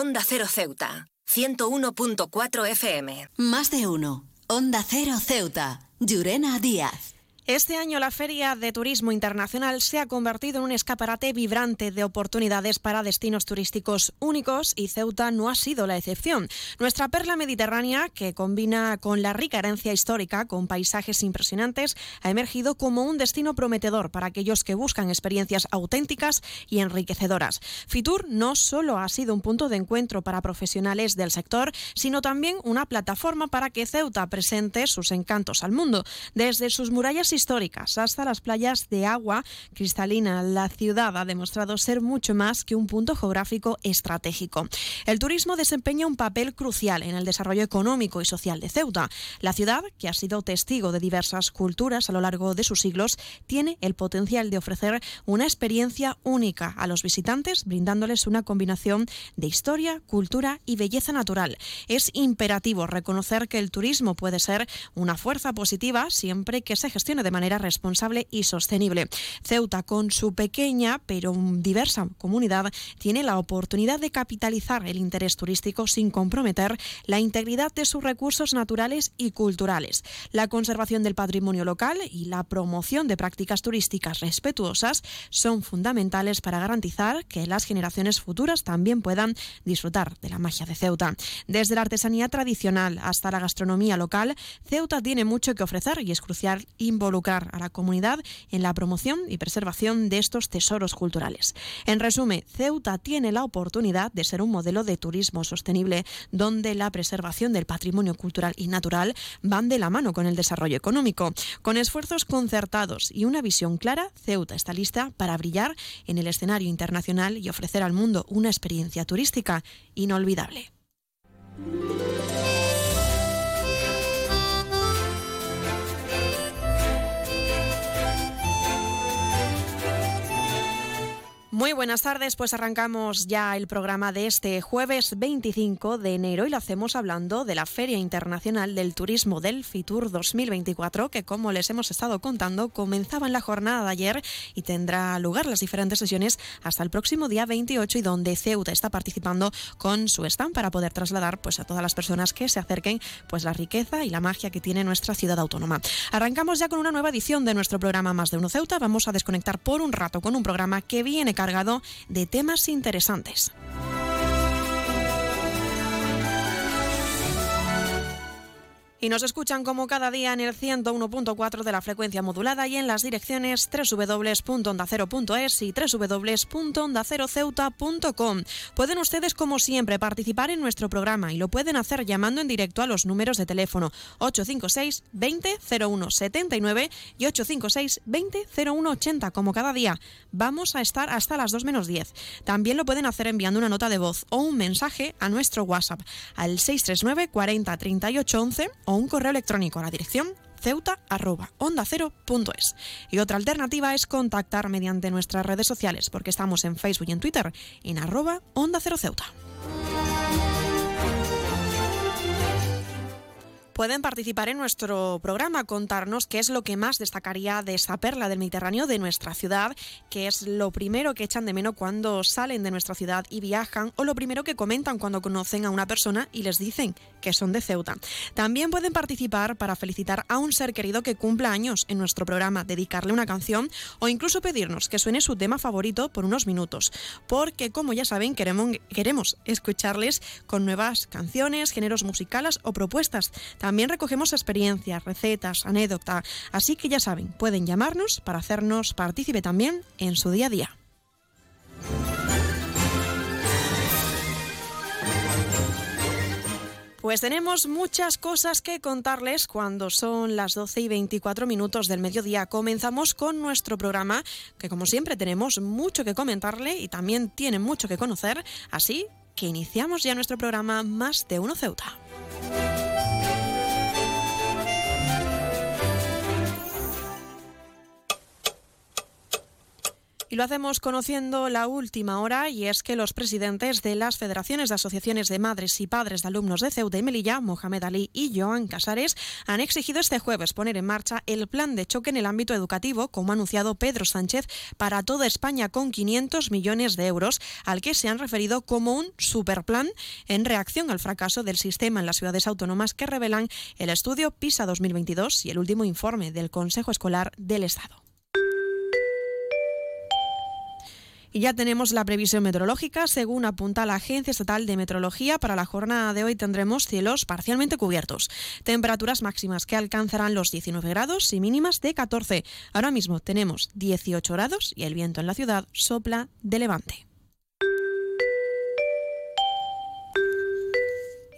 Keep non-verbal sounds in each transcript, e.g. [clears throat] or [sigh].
Onda Cero Ceuta, 101.4 FM. Más de uno. Onda Cero Ceuta. Llurena Díaz. Este año la Feria de Turismo Internacional se ha convertido en un escaparate vibrante de oportunidades para destinos turísticos únicos y Ceuta no ha sido la excepción. Nuestra perla mediterránea, que combina con la rica herencia histórica con paisajes impresionantes, ha emergido como un destino prometedor para aquellos que buscan experiencias auténticas y enriquecedoras. Fitur no solo ha sido un punto de encuentro para profesionales del sector, sino también una plataforma para que Ceuta presente sus encantos al mundo. Desde sus murallas históricas hasta las playas de agua cristalina, la ciudad ha demostrado ser mucho más que un punto geográfico estratégico. El turismo desempeña un papel crucial en el desarrollo económico y social de Ceuta. La ciudad, que ha sido testigo de diversas culturas a lo largo de sus siglos, tiene el potencial de ofrecer una experiencia única a los visitantes, brindándoles una combinación de historia, cultura y belleza natural. Es imperativo reconocer que el turismo puede ser una fuerza positiva siempre que se gestione de manera responsable y sostenible. Ceuta, con su pequeña pero diversa comunidad, tiene la oportunidad de capitalizar el interés turístico sin comprometer la integridad de sus recursos naturales y culturales. La conservación del patrimonio local y la promoción de prácticas turísticas respetuosas son fundamentales para garantizar que las generaciones futuras también puedan disfrutar de la magia de Ceuta. Desde la artesanía tradicional hasta la gastronomía local, Ceuta tiene mucho que ofrecer y es crucial involucrar a la comunidad en la promoción y preservación de estos tesoros culturales. En resumen, Ceuta tiene la oportunidad de ser un modelo de turismo sostenible donde la preservación del patrimonio cultural y natural van de la mano con el desarrollo económico. Con esfuerzos concertados y una visión clara, Ceuta está lista para brillar en el escenario internacional y ofrecer al mundo una experiencia turística inolvidable. Muy buenas tardes, pues arrancamos ya el programa de este jueves 25 de enero y lo hacemos hablando de la Feria Internacional del Turismo del Fitur 2024, que como les hemos estado contando, comenzaba en la jornada de ayer y tendrá lugar las diferentes sesiones hasta el próximo día 28 y donde Ceuta está participando con su stand para poder trasladar pues a todas las personas que se acerquen pues la riqueza y la magia que tiene nuestra ciudad autónoma. Arrancamos ya con una nueva edición de nuestro programa Más de Uno Ceuta. Vamos a desconectar por un rato con un programa que viene de temas interesantes. Y nos escuchan como cada día en el 101.4 de la frecuencia modulada y en las direcciones www.ondacero.es y www.ondaceroceuta.com. Pueden ustedes, como siempre, participar en nuestro programa y lo pueden hacer llamando en directo a los números de teléfono 856 20 01 79 y 856 20 01 80, como cada día. Vamos a estar hasta las 2 menos 10. También lo pueden hacer enviando una nota de voz o un mensaje a nuestro WhatsApp al 639 40 38 11 o un correo electrónico a la dirección ceuta.ondacero.es. Y otra alternativa es contactar mediante nuestras redes sociales, porque estamos en Facebook y en Twitter en arroba Onda Cero Ceuta. Pueden participar en nuestro programa, contarnos qué es lo que más destacaría de esta perla del Mediterráneo de nuestra ciudad, qué es lo primero que echan de menos cuando salen de nuestra ciudad y viajan, o lo primero que comentan cuando conocen a una persona y les dicen que son de Ceuta. También pueden participar para felicitar a un ser querido que cumpla años en nuestro programa, dedicarle una canción o incluso pedirnos que suene su tema favorito por unos minutos, porque como ya saben queremos, escucharles con nuevas canciones, géneros musicales o propuestas. Recogemos experiencias, recetas, anécdotas, así que ya saben, pueden llamarnos para hacernos partícipe también en su día a día. Pues tenemos muchas cosas que contarles cuando son las 12 y 24 minutos del mediodía. Comenzamos con nuestro programa, que como siempre tenemos mucho que comentarle y también tiene mucho que conocer, así que iniciamos ya nuestro programa Más de Uno Ceuta. Y lo hacemos conociendo la última hora y es que los presidentes de las federaciones de asociaciones de madres y padres de alumnos de Ceuta y Melilla, Mohamed Ali y Joan Casares, han exigido este jueves poner en marcha el plan de choque en el ámbito educativo, como ha anunciado Pedro Sánchez, para toda España con 500 millones de euros, al que se han referido como un superplan en reacción al fracaso del sistema en las ciudades autónomas que revelan el estudio PISA 2022 y el último informe del Consejo Escolar del Estado. Y ya tenemos la previsión meteorológica. Según apunta la Agencia Estatal de Meteorología, para la jornada de hoy tendremos cielos parcialmente cubiertos. Temperaturas máximas que alcanzarán los 19 grados y mínimas de 14. Ahora mismo tenemos 18 grados y el viento en la ciudad sopla de levante.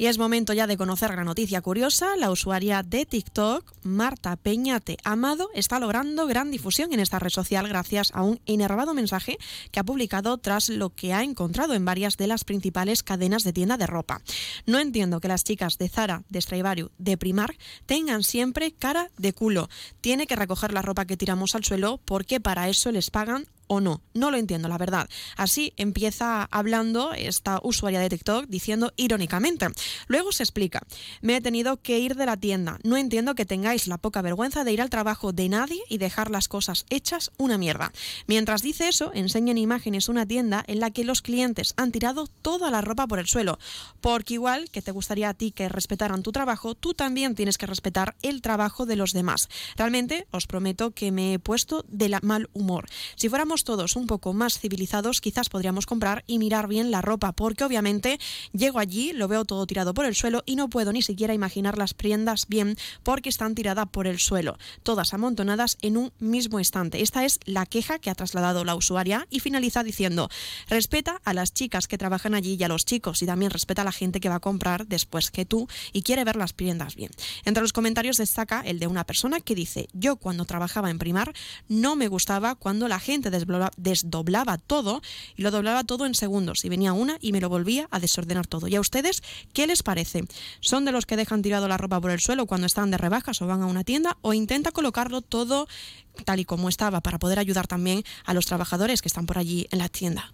Y es momento ya de conocer la noticia curiosa. La usuaria de TikTok, Marta Peñate Amado, está logrando gran difusión en esta red social gracias a un enervado mensaje que ha publicado tras lo que ha encontrado en varias de las principales cadenas de tienda de ropa. No entiendo que las chicas de Zara, de Stradivarius, de Primark tengan siempre cara de culo. Tiene que recoger la ropa que tiramos al suelo porque para eso les pagan o no. No lo entiendo, la verdad. Así empieza hablando esta usuaria de TikTok diciendo irónicamente. Luego se explica. Me he tenido que ir de la tienda. No entiendo que tengáis la poca vergüenza de ir al trabajo de nadie y dejar las cosas hechas una mierda. Mientras dice eso, enseña en imágenes una tienda en la que los clientes han tirado toda la ropa por el suelo. Porque igual que te gustaría a ti que respetaran tu trabajo, tú también tienes que respetar el trabajo de los demás. Realmente os prometo que me he puesto de la mal humor. Si fuéramos todos un poco más civilizados, quizás podríamos comprar y mirar bien la ropa, porque obviamente llego allí, lo veo todo tirado por el suelo y no puedo ni siquiera imaginar las prendas bien porque están tiradas por el suelo, todas amontonadas en un mismo instante. Esta es la queja que ha trasladado la usuaria y finaliza diciendo, respeta a las chicas que trabajan allí y a los chicos y también respeta a la gente que va a comprar después que tú y quiere ver las prendas bien. Entre los comentarios destaca el de una persona que dice, yo cuando trabajaba en primar no me gustaba cuando la gente desdoblaba todo y lo doblaba todo en segundos. Y venía una y me lo volvía a desordenar todo. ¿Y a ustedes qué les parece? ¿Son de los que dejan tirado la ropa por el suelo cuando están de rebajas o van a una tienda? ¿O intenta colocarlo todo tal y como estaba para poder ayudar también a los trabajadores que están por allí en la tienda?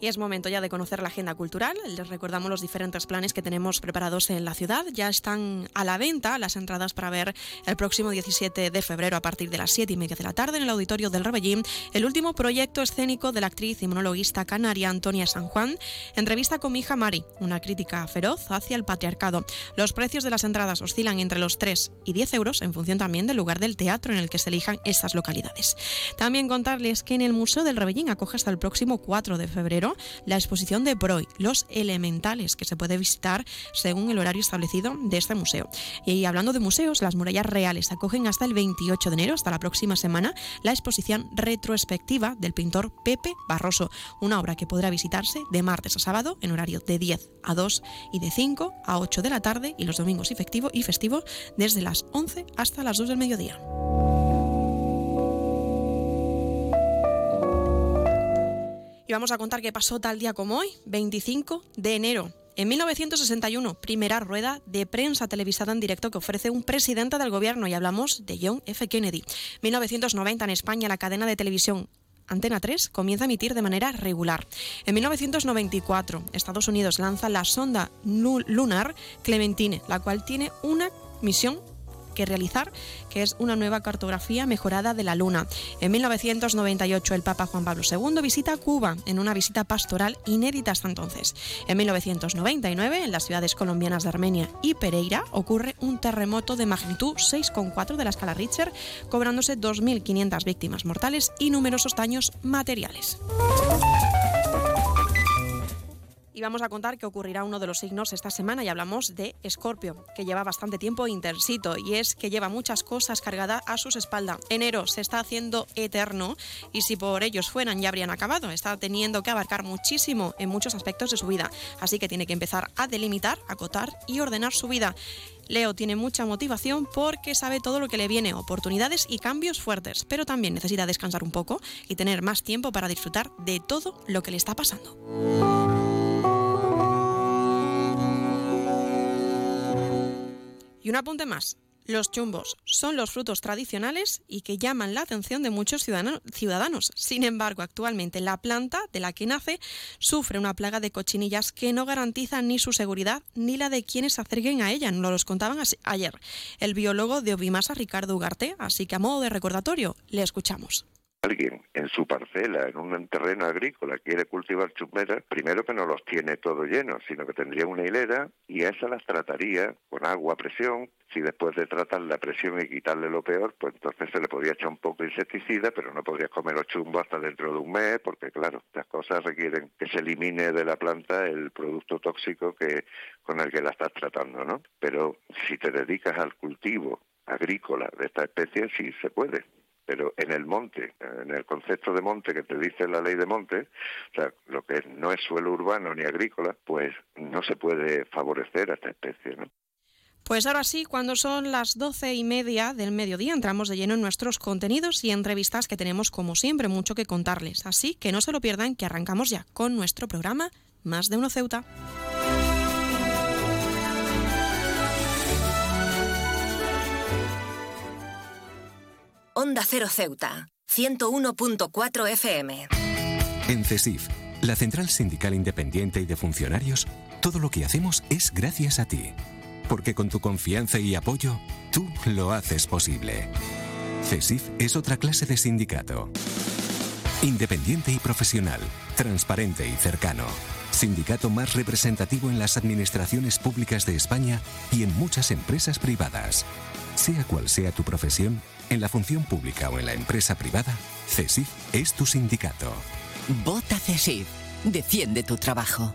Y es momento ya de conocer la agenda cultural. Les recordamos los diferentes planes que tenemos preparados en la ciudad. Ya están a la venta las entradas para ver el próximo 17 de febrero a partir de las 7 y media de la tarde en el auditorio del Rebellín el último proyecto escénico de la actriz y monologuista canaria Antonia San Juan. Entrevista con mi hija Mari, una crítica feroz hacia el patriarcado. Los precios de las entradas oscilan entre los 3 y 10 euros en función también del lugar del teatro en el que se elijan estas localidades. También contarles que en el Museo del Rebellín acoge hasta el próximo 4 de febrero la exposición de Broi, Los Elementales, que se puede visitar según el horario establecido de este museo. Y hablando de museos, las murallas reales acogen hasta el 28 de enero, hasta la próxima semana, la exposición retrospectiva del pintor Pepe Barroso, una obra que podrá visitarse de martes a sábado en horario de 10 a 2 y de 5 a 8 de la tarde y los domingos y festivos y festivos desde las 11 hasta las 2 del mediodía. Y vamos a contar qué pasó tal día como hoy, 25 de enero. En 1961, primera rueda de prensa televisada en directo que ofrece un presidente del gobierno y hablamos de John F. Kennedy. 1990 en España la cadena de televisión Antena 3 comienza a emitir de manera regular. En 1994, Estados Unidos lanza la sonda lunar Clementine, la cual tiene una misión que realizar, que es una nueva cartografía mejorada de la Luna. En 1998 el Papa Juan Pablo II visita Cuba en una visita pastoral inédita hasta entonces. En 1999 en las ciudades colombianas de Armenia y Pereira ocurre un terremoto de magnitud 6,4 de la escala Richter, cobrándose 2.500 víctimas mortales y numerosos daños materiales. Y vamos a contar que ocurrirá uno de los signos esta semana y hablamos de Escorpio, que lleva bastante tiempo intensito y es que lleva muchas cosas cargadas a sus espaldas. Enero se está haciendo eterno y si por ellos fueran ya habrían acabado. Está teniendo que abarcar muchísimo en muchos aspectos de su vida, así que tiene que empezar a delimitar, acotar y ordenar su vida. Leo tiene mucha motivación porque sabe todo lo que le viene, oportunidades y cambios fuertes, pero también necesita descansar un poco y tener más tiempo para disfrutar de todo lo que le está pasando. Y un apunte más. Los chumbos son los frutos tradicionales y que llaman la atención de muchos ciudadanos. Sin embargo, actualmente la planta de la que nace sufre una plaga de cochinillas que no garantiza ni su seguridad ni la de quienes se acerquen a ella. Nos los contaban ayer el biólogo de Obimasa, Ricardo Ugarte. Así que a modo de recordatorio, le escuchamos alguien en su parcela, en un terreno agrícola, quiere cultivar chumberas, primero que no los tiene todo llenos, sino que tendría una hilera y a esas las trataría con agua a presión. Si después de tratar la presión y quitarle lo peor, pues entonces se le podría echar un poco de insecticida, pero no podría comer los chumbos hasta dentro de un mes, porque claro, estas cosas requieren que se elimine de la planta el producto tóxico que con el que la estás tratando, ¿no? Pero si te dedicas al cultivo agrícola de esta especie, sí se puede pero en el monte, en el concepto de monte que te dice la ley de monte, o sea, lo que no es suelo urbano ni agrícola, pues no se puede favorecer a esta especie. Pues ahora sí, cuando son las doce y media del mediodía, entramos de lleno en nuestros contenidos y entrevistas que tenemos, como siempre, mucho que contarles. Así que no se lo pierdan, que arrancamos ya con nuestro programa Más de Uno Ceuta. Onda Cero Ceuta, 101.4 FM. En CESIF, la Central Sindical Independiente y de Funcionarios, todo lo que hacemos es gracias a ti. Porque con tu confianza y apoyo, tú lo haces posible. CESIF es otra clase de sindicato. Independiente y profesional, transparente y cercano. Sindicato más representativo en las administraciones públicas de España y en muchas empresas privadas. Sea cual sea tu profesión, en la función pública o en la empresa privada, CESIF es tu sindicato. Vota CESIF. Defiende tu trabajo.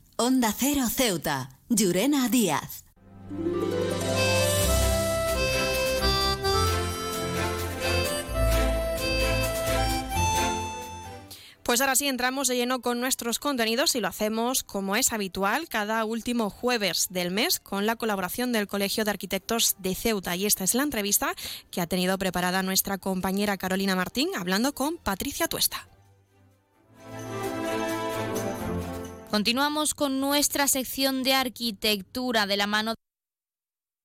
Onda Cero Ceuta, Llurena Díaz. Pues ahora sí entramos de lleno con nuestros contenidos y lo hacemos como es habitual cada último jueves del mes con la colaboración del Colegio de Arquitectos de Ceuta. Y esta es la entrevista que ha tenido preparada nuestra compañera Carolina Martín hablando con Patricia Tuesta. Continuamos con nuestra sección de arquitectura de la mano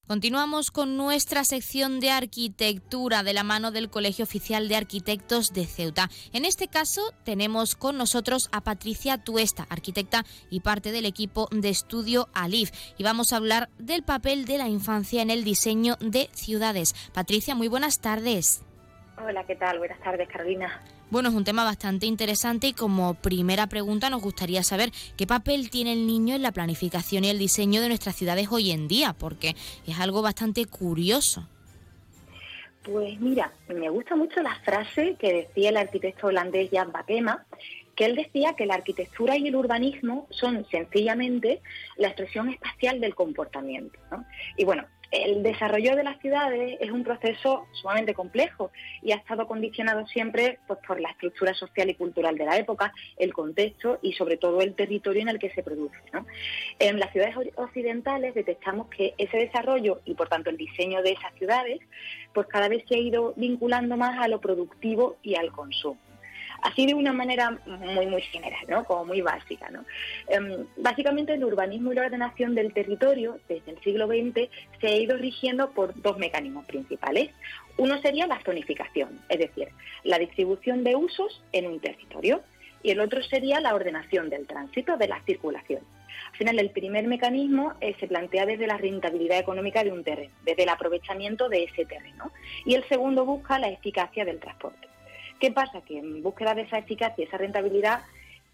Continuamos con nuestra sección de arquitectura de la mano del Colegio Oficial de Arquitectos de Ceuta. En este caso tenemos con nosotros a Patricia Tuesta, arquitecta y parte del equipo de estudio ALIF. Y vamos a hablar del papel de la infancia en el diseño de ciudades. Patricia, muy buenas tardes. Hola, ¿qué tal? Buenas tardes, Carolina. Bueno, es un tema bastante interesante y como primera pregunta nos gustaría saber qué papel tiene el niño en la planificación y el diseño de nuestras ciudades hoy en día, porque es algo bastante curioso. Pues mira, me gusta mucho la frase que decía el arquitecto holandés Jan Bakema, que él decía que la arquitectura y el urbanismo son sencillamente la expresión espacial del comportamiento. Y bueno, el desarrollo de las ciudades es un proceso sumamente complejo y ha estado condicionado siempre pues, por la estructura social y cultural de la época, el contexto y sobre todo el territorio en el que se produce. En las ciudades occidentales detectamos que ese desarrollo y por tanto el diseño de esas ciudades pues cada vez se ha ido vinculando más a lo productivo y al consumo así de una manera muy, muy general, ¿no? Como muy básica, ¿no? Em, básicamente el urbanismo y la ordenación del territorio desde el siglo XX se ha ido rigiendo por dos mecanismos principales. Uno sería la zonificación, es decir, la distribución de usos en un territorio, y el otro sería la ordenación del tránsito, de la circulación. Al final, el primer mecanismo eh, se plantea desde la rentabilidad económica de un terreno, desde el aprovechamiento de ese terreno, y el segundo busca la eficacia del transporte. ¿Qué pasa? Que en búsqueda de esa eficacia, esa rentabilidad,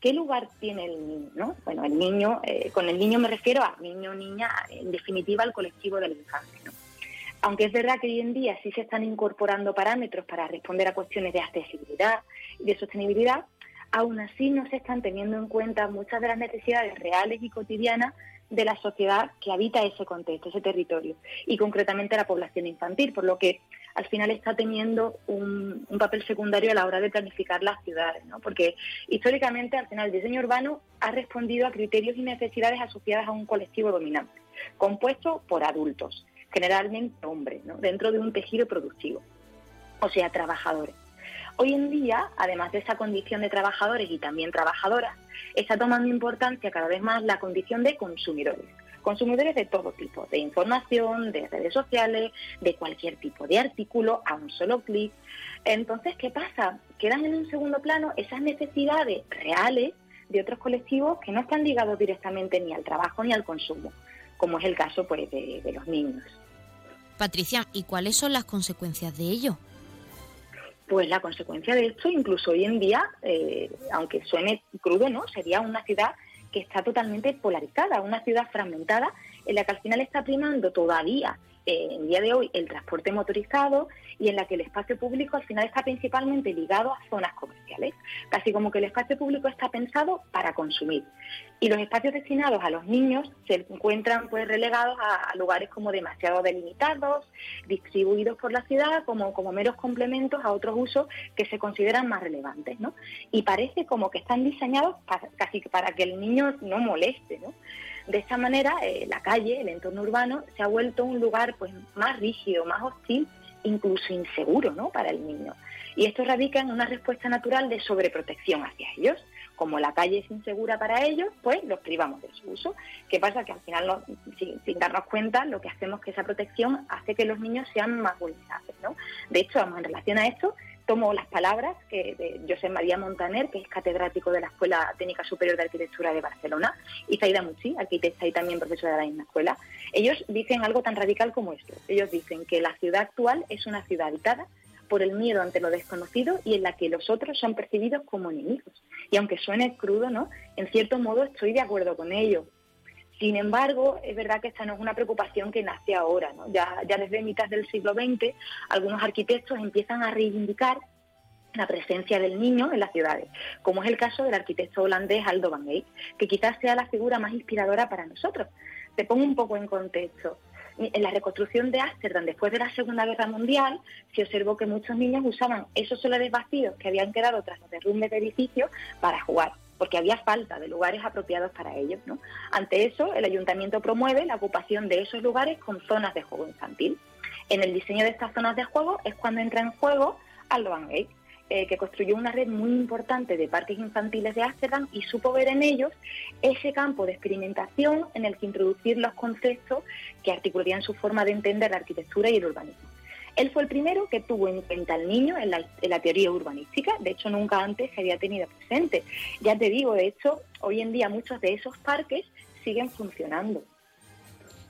¿qué lugar tiene el niño? Bueno, el niño, eh, con el niño me refiero a niño niña, en definitiva al colectivo del infante. ¿no? Aunque es verdad que hoy en día sí se están incorporando parámetros para responder a cuestiones de accesibilidad y de sostenibilidad, aún así no se están teniendo en cuenta muchas de las necesidades reales y cotidianas de la sociedad que habita ese contexto, ese territorio, y concretamente la población infantil, por lo que al final está teniendo un, papel secundario a la hora de planificar las ciudades, ¿no? porque históricamente al final el diseño urbano ha respondido a criterios y necesidades asociadas a un colectivo dominante, compuesto por adultos, generalmente hombres, ¿no? dentro de un tejido productivo, o sea, trabajadores. Hoy en día, además de esa condición de trabajadores y también trabajadoras, está tomando importancia cada vez más la condición de consumidores consumidores de todo tipo, de información, de redes sociales, de cualquier tipo de artículo a un solo clic. Entonces, ¿qué pasa? Quedan en un segundo plano esas necesidades reales de otros colectivos que no están ligados directamente ni al trabajo ni al consumo, como es el caso pues, de, los niños. Patricia, ¿y cuáles son las consecuencias de ello? Pues la consecuencia de esto, incluso hoy en día, eh, aunque suene crudo, ¿no? Sería una ciudad que está totalmente polarizada, una ciudad fragmentada en la que al final está primando todavía eh, en día de hoy el transporte motorizado y en la que el espacio público al final está principalmente ligado a zonas comerciales, casi como que el espacio público está pensado para consumir. Y los espacios destinados a los niños se encuentran pues relegados a, lugares como demasiado delimitados, distribuidos por la ciudad como, como meros complementos a otros usos que se consideran más relevantes, ¿no? Y parece como que están diseñados casi para que el niño no moleste, ¿no? De esta manera, eh, la calle, el entorno urbano, se ha vuelto un lugar pues más rígido, más hostil, incluso inseguro ¿no? para el niño. Y esto radica en una respuesta natural de sobreprotección hacia ellos. Como la calle es insegura para ellos, pues los privamos de su uso. ¿Qué pasa? Que al final, sin, sin, darnos cuenta, lo que hacemos es que esa protección hace que los niños sean más vulnerables. ¿no? De hecho, en relación a esto, tomo las palabras que de José María Montaner, que es catedrático de la Escuela Técnica Superior de Arquitectura de Barcelona, y Zaida Muchi, arquitecta y también profesora de la misma escuela. Ellos dicen algo tan radical como esto. Ellos dicen que la ciudad actual es una ciudad habitada por el miedo ante lo desconocido y en la que los otros son percibidos como enemigos. Y aunque suene crudo, ¿no? En cierto modo estoy de acuerdo con ello. Sin embargo, es verdad que esta no es una preocupación que nace ahora. Ya, ya desde mitad del siglo XX, algunos arquitectos empiezan a reivindicar la presencia del niño en las ciudades, como es el caso del arquitecto holandés Aldo van Eyck, que quizás sea la figura más inspiradora para nosotros. Te pongo un poco en contexto. En la reconstrucción de Ámsterdam después de la Segunda Guerra Mundial, se observó que muchos niños usaban esos solares vacíos que habían quedado tras los derrumbes de edificios para jugar porque había falta de lugares apropiados para ellos. ¿no? Ante eso, el ayuntamiento promueve la ocupación de esos lugares con zonas de juego infantil. En el diseño de estas zonas de juego es cuando entra en juego Alban Gate, eh, que construyó una red muy importante de parques infantiles de Ámsterdam y supo ver en ellos ese campo de experimentación en el que introducir los conceptos que articularían su forma de entender la arquitectura y el urbanismo. Él fue el primero que tuvo en cuenta al niño en la, teoría urbanística, de hecho nunca antes se había tenido presente. Ya te digo, de hecho, hoy en día muchos de esos parques siguen funcionando.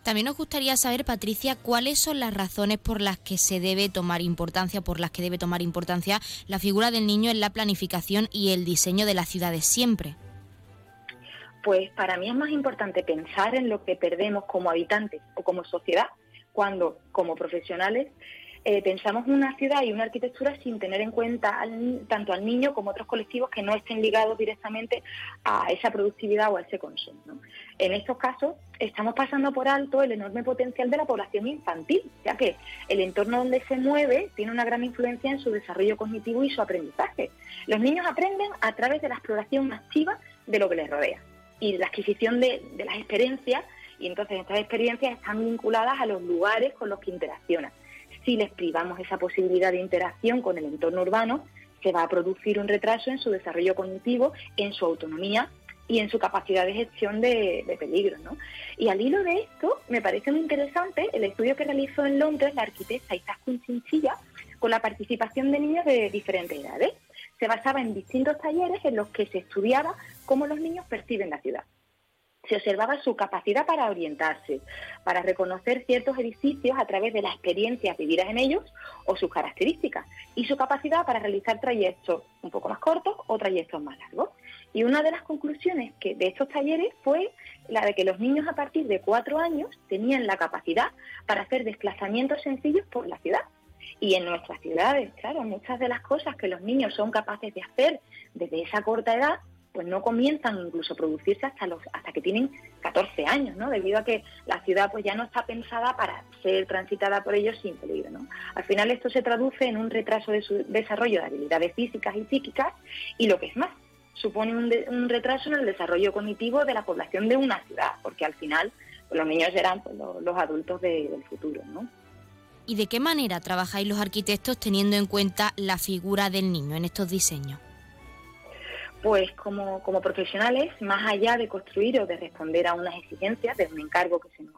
También nos gustaría saber, Patricia, cuáles son las razones por las que se debe tomar importancia, por las que debe tomar importancia la figura del niño en la planificación y el diseño de las ciudades siempre. Pues para mí es más importante pensar en lo que perdemos como habitantes o como sociedad cuando, como profesionales, eh, pensamos una ciudad y una arquitectura sin tener en cuenta tanto al niño como otros colectivos que no estén ligados directamente a esa productividad o a ese consumo. En estos casos estamos pasando por alto el enorme potencial de la población infantil, ya que el entorno donde se mueve tiene una gran influencia en su desarrollo cognitivo y su aprendizaje. Los niños aprenden a través de la exploración activa de lo que les rodea y la adquisición de, de las experiencias y entonces estas experiencias están vinculadas a los lugares con los que interaccionan si les privamos esa posibilidad de interacción con el entorno urbano, se va a producir un retraso en su desarrollo cognitivo, en su autonomía y en su capacidad de gestión de, peligros. Y al hilo de esto, me parece muy interesante el estudio que realizó en Londres la arquitecta Izaskun Chinchilla con la participación de niños de diferentes edades. Se basaba en distintos talleres en los que se estudiaba cómo los niños perciben la ciudad se observaba su capacidad para orientarse, para reconocer ciertos edificios a través de las experiencias vividas en ellos o sus características, y su capacidad para realizar trayectos un poco más cortos o trayectos más largos. Y una de las conclusiones que de estos talleres fue la de que los niños a partir de cuatro años tenían la capacidad para hacer desplazamientos sencillos por la ciudad. Y en nuestras ciudades, claro, muchas de las cosas que los niños son capaces de hacer desde esa corta edad pues no comienzan incluso a producirse hasta los hasta que tienen 14 años, ¿no? Debido a que la ciudad pues ya no está pensada para ser transitada por ellos sin peligro, ¿no? Al final esto se traduce en un retraso de su desarrollo de habilidades físicas y psíquicas y lo que es más, supone un, retraso en el desarrollo cognitivo de la población de una ciudad, porque al final pues, los niños serán pues, los, adultos del futuro, ¿no? ¿Y de qué manera trabajáis los arquitectos teniendo en cuenta la figura del niño en estos diseños? Pues como, profesionales, más allá de construir o de responder a unas exigencias, de un encargo que se nos,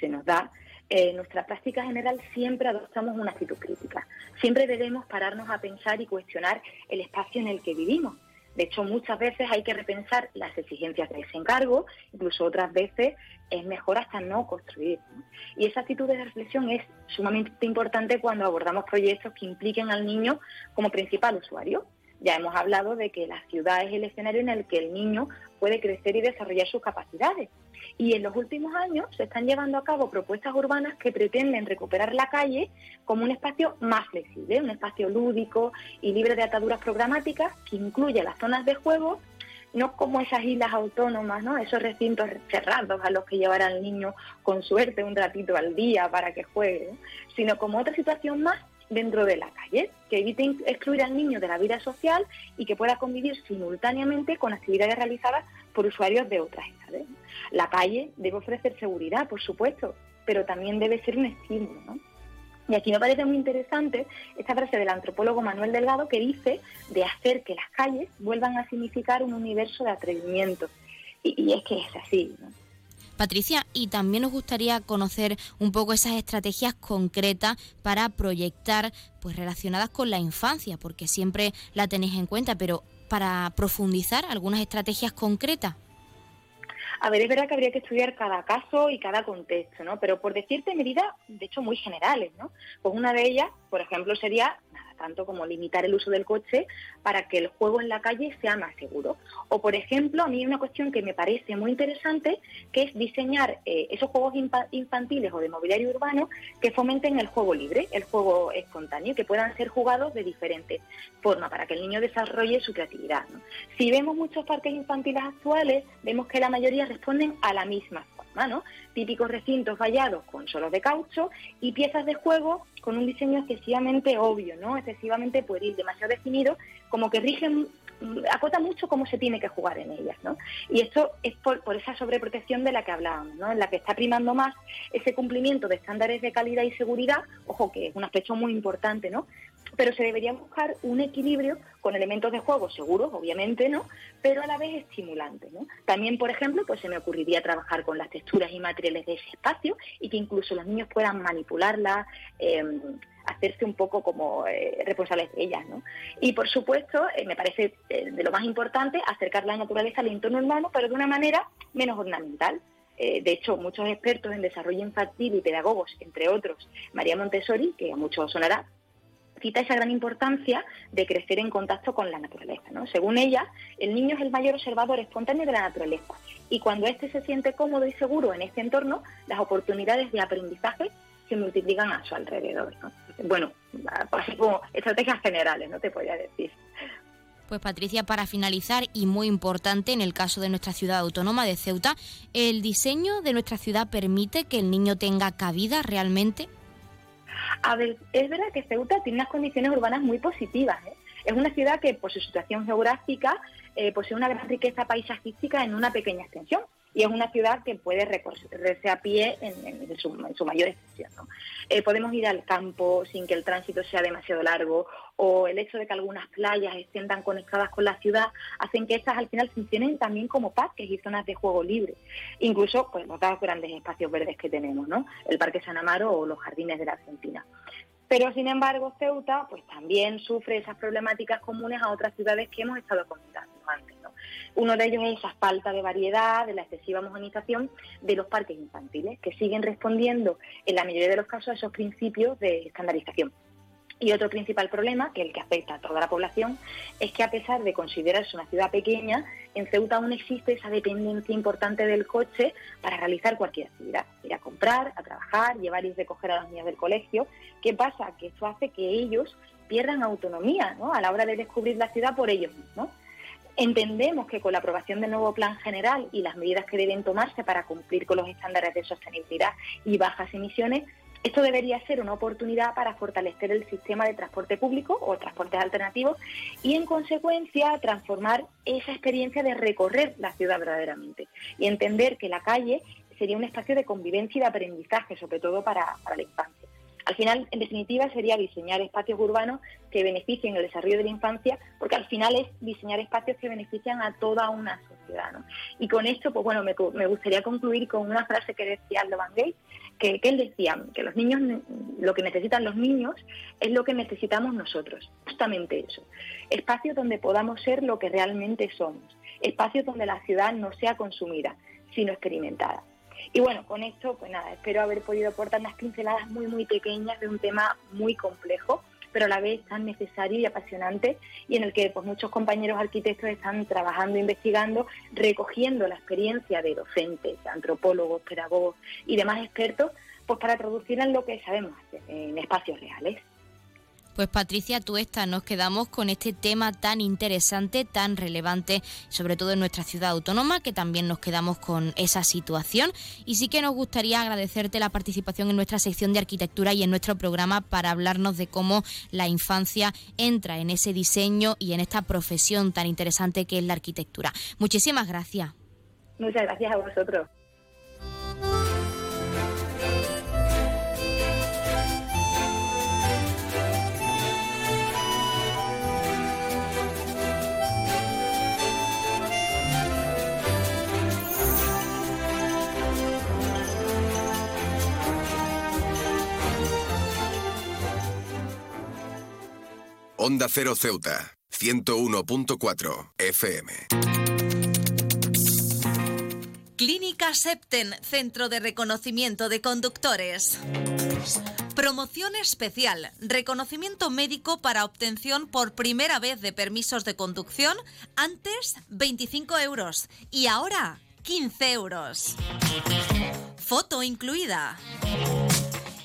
se nos da, en eh, nuestra práctica general siempre adoptamos una actitud crítica. Siempre debemos pararnos a pensar y cuestionar el espacio en el que vivimos. De hecho, muchas veces hay que repensar las exigencias de ese encargo, incluso otras veces es mejor hasta no construir. Y esa actitud de reflexión es sumamente importante cuando abordamos proyectos que impliquen al niño como principal usuario. Ya hemos hablado de que la ciudad es el escenario en el que el niño puede crecer y desarrollar sus capacidades. Y en los últimos años se están llevando a cabo propuestas urbanas que pretenden recuperar la calle como un espacio más flexible, un espacio lúdico y libre de ataduras programáticas que incluye las zonas de juego no como esas islas autónomas, ¿no? esos recintos cerrados a los que llevar al niño con suerte un ratito al día para que juegue, sino como otra situación más dentro de la calle, que evite excluir al niño de la vida social y que pueda convivir simultáneamente con actividades realizadas por usuarios de otras edades. La calle debe ofrecer seguridad, por supuesto, pero también debe ser un estímulo. ¿no? Y aquí me parece muy interesante esta frase del antropólogo Manuel Delgado que dice de hacer que las calles vuelvan a significar un universo de atrevimiento. Y, es que es así. ¿no? Patricia, y también nos gustaría conocer un poco esas estrategias concretas para proyectar, pues relacionadas con la infancia, porque siempre la tenéis en cuenta, pero para profundizar algunas estrategias concretas. A ver, es verdad que habría que estudiar cada caso y cada contexto, ¿no? Pero por decirte medidas, de hecho, muy generales, ¿no? Pues una de ellas, por ejemplo, sería tanto como limitar el uso del coche para que el juego en la calle sea más seguro. O, por ejemplo, a mí hay una cuestión que me parece muy interesante, que es diseñar eh, esos juegos infantiles o de mobiliario urbano que fomenten el juego libre, el juego espontáneo, que puedan ser jugados de diferentes formas para que el niño desarrolle su creatividad. Si vemos muchos parques infantiles actuales, vemos que la mayoría responden a la misma forma, ¿no? Típicos recintos vallados con solos de caucho y piezas de juego con un diseño excesivamente obvio, ¿no? Excesivamente pueril, demasiado definido, como que rigen acota mucho cómo se tiene que jugar en ellas, ¿no? Y esto es por, esa sobreprotección de la que hablábamos, ¿no? En la que está primando más ese cumplimiento de estándares de calidad y seguridad, ojo que es un aspecto muy importante, ¿no? Pero se debería buscar un equilibrio con elementos de juego seguros, obviamente, ¿no? Pero a la vez estimulantes, ¿no? También, por ejemplo, pues se me ocurriría trabajar con las texturas y materiales de ese espacio y que incluso los niños puedan manipularlas, em, hacerse un poco como eh, responsables de ellas, ¿no? Y por supuesto, eh, me parece eh, de lo más importante acercar la naturaleza al entorno urbano, pero de una manera menos ornamental. de hecho, muchos expertos en desarrollo infantil y pedagogos, entre otros, María Montessori, que a muchos sonará, cita esa gran importancia de crecer en contacto con la naturaleza. ¿no? Según ella, el niño es el mayor observador espontáneo de la naturaleza y cuando éste se siente cómodo y seguro en este entorno, las oportunidades de aprendizaje se multiplican a su alrededor. Bueno, así como estrategias generales, no te podría decir. Pues Patricia, para finalizar y muy importante en el caso de nuestra ciudad autónoma de Ceuta, ¿el diseño de nuestra ciudad permite que el niño tenga cabida realmente? A ver, es verdad que Ceuta tiene unas condiciones urbanas muy positivas. ¿eh? Es una ciudad que, por su situación geográfica, eh, posee una gran riqueza paisajística en una pequeña extensión y es una ciudad que puede recorrerse a pie en, su, mayor extensión. Eh, podemos ir al campo sin que el tránsito sea demasiado largo o el hecho de que algunas playas estén tan conectadas con la ciudad hacen que estas al final funcionen también como parques y zonas de juego libre. Incluso pues, los grandes espacios verdes que tenemos, ¿no? el Parque San Amaro o los jardines de la Argentina. Pero sin embargo, Ceuta pues también sufre esas problemáticas comunes a otras ciudades que hemos estado comentando. Uno de ellos es esa falta de variedad, de la excesiva homogenización de los parques infantiles, que siguen respondiendo en la mayoría de los casos a esos principios de estandarización. Y otro principal problema, que es el que afecta a toda la población, es que a pesar de considerarse una ciudad pequeña, en Ceuta aún existe esa dependencia importante del coche para realizar cualquier actividad, ir a comprar, a trabajar, llevar y recoger a los niños del colegio. ¿Qué pasa? Que eso hace que ellos pierdan autonomía a la hora de descubrir la ciudad por ellos mismos. Entendemos que con la aprobación del nuevo plan general y las medidas que deben tomarse para cumplir con los estándares de sostenibilidad y bajas emisiones, esto debería ser una oportunidad para fortalecer el sistema de transporte público o transportes alternativos y, en consecuencia, transformar esa experiencia de recorrer la ciudad verdaderamente y entender que la calle sería un espacio de convivencia y de aprendizaje, sobre todo para, para la infancia. Al final, en definitiva, sería diseñar espacios urbanos que beneficien el desarrollo de la infancia, porque al final es diseñar espacios que benefician a toda una sociedad. Y con esto, pues bueno, me, gustaría concluir con una frase que decía Aldo Van Gate, que, que, él decía que los niños, lo que necesitan los niños es lo que necesitamos nosotros, justamente eso. Espacios donde podamos ser lo que realmente somos, espacios donde la ciudad no sea consumida, sino experimentada. Y bueno, con esto, pues nada, espero haber podido aportar unas pinceladas muy, muy pequeñas de un tema muy complejo, pero a la vez tan necesario y apasionante, y en el que pues, muchos compañeros arquitectos están trabajando, investigando, recogiendo la experiencia de docentes, antropólogos, pedagogos y demás expertos, pues para traducirla en lo que sabemos hacer, en espacios reales. Pues Patricia Tuesta, nos quedamos con este tema tan interesante, tan relevante, sobre todo en nuestra ciudad autónoma, que también nos quedamos con esa situación. Y sí que nos gustaría agradecerte la participación en nuestra sección de arquitectura y en nuestro programa para hablarnos de cómo la infancia entra en ese diseño y en esta profesión tan interesante que es la arquitectura. Muchísimas gracias. Muchas gracias a vosotros. Onda Cero Ceuta, 101.4 FM. Clínica Septen, Centro de Reconocimiento de Conductores. Promoción especial, reconocimiento médico para obtención por primera vez de permisos de conducción, antes 25 euros y ahora 15 euros. Foto incluida.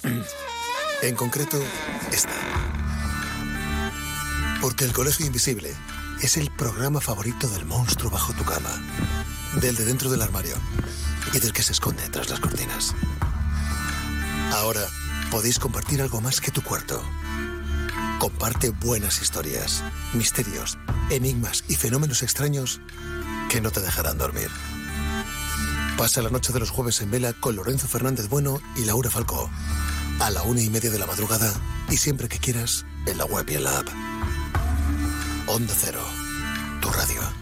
[clears throat] en concreto, esta. Porque el Colegio Invisible es el programa favorito del monstruo bajo tu cama, del de dentro del armario y del que se esconde tras las cortinas. Ahora podéis compartir algo más que tu cuarto. Comparte buenas historias, misterios, enigmas y fenómenos extraños que no te dejarán dormir. Pasa la noche de los jueves en vela con Lorenzo Fernández Bueno y Laura Falcó. A la una y media de la madrugada y siempre que quieras en la web y en la app. Onda Cero, tu radio.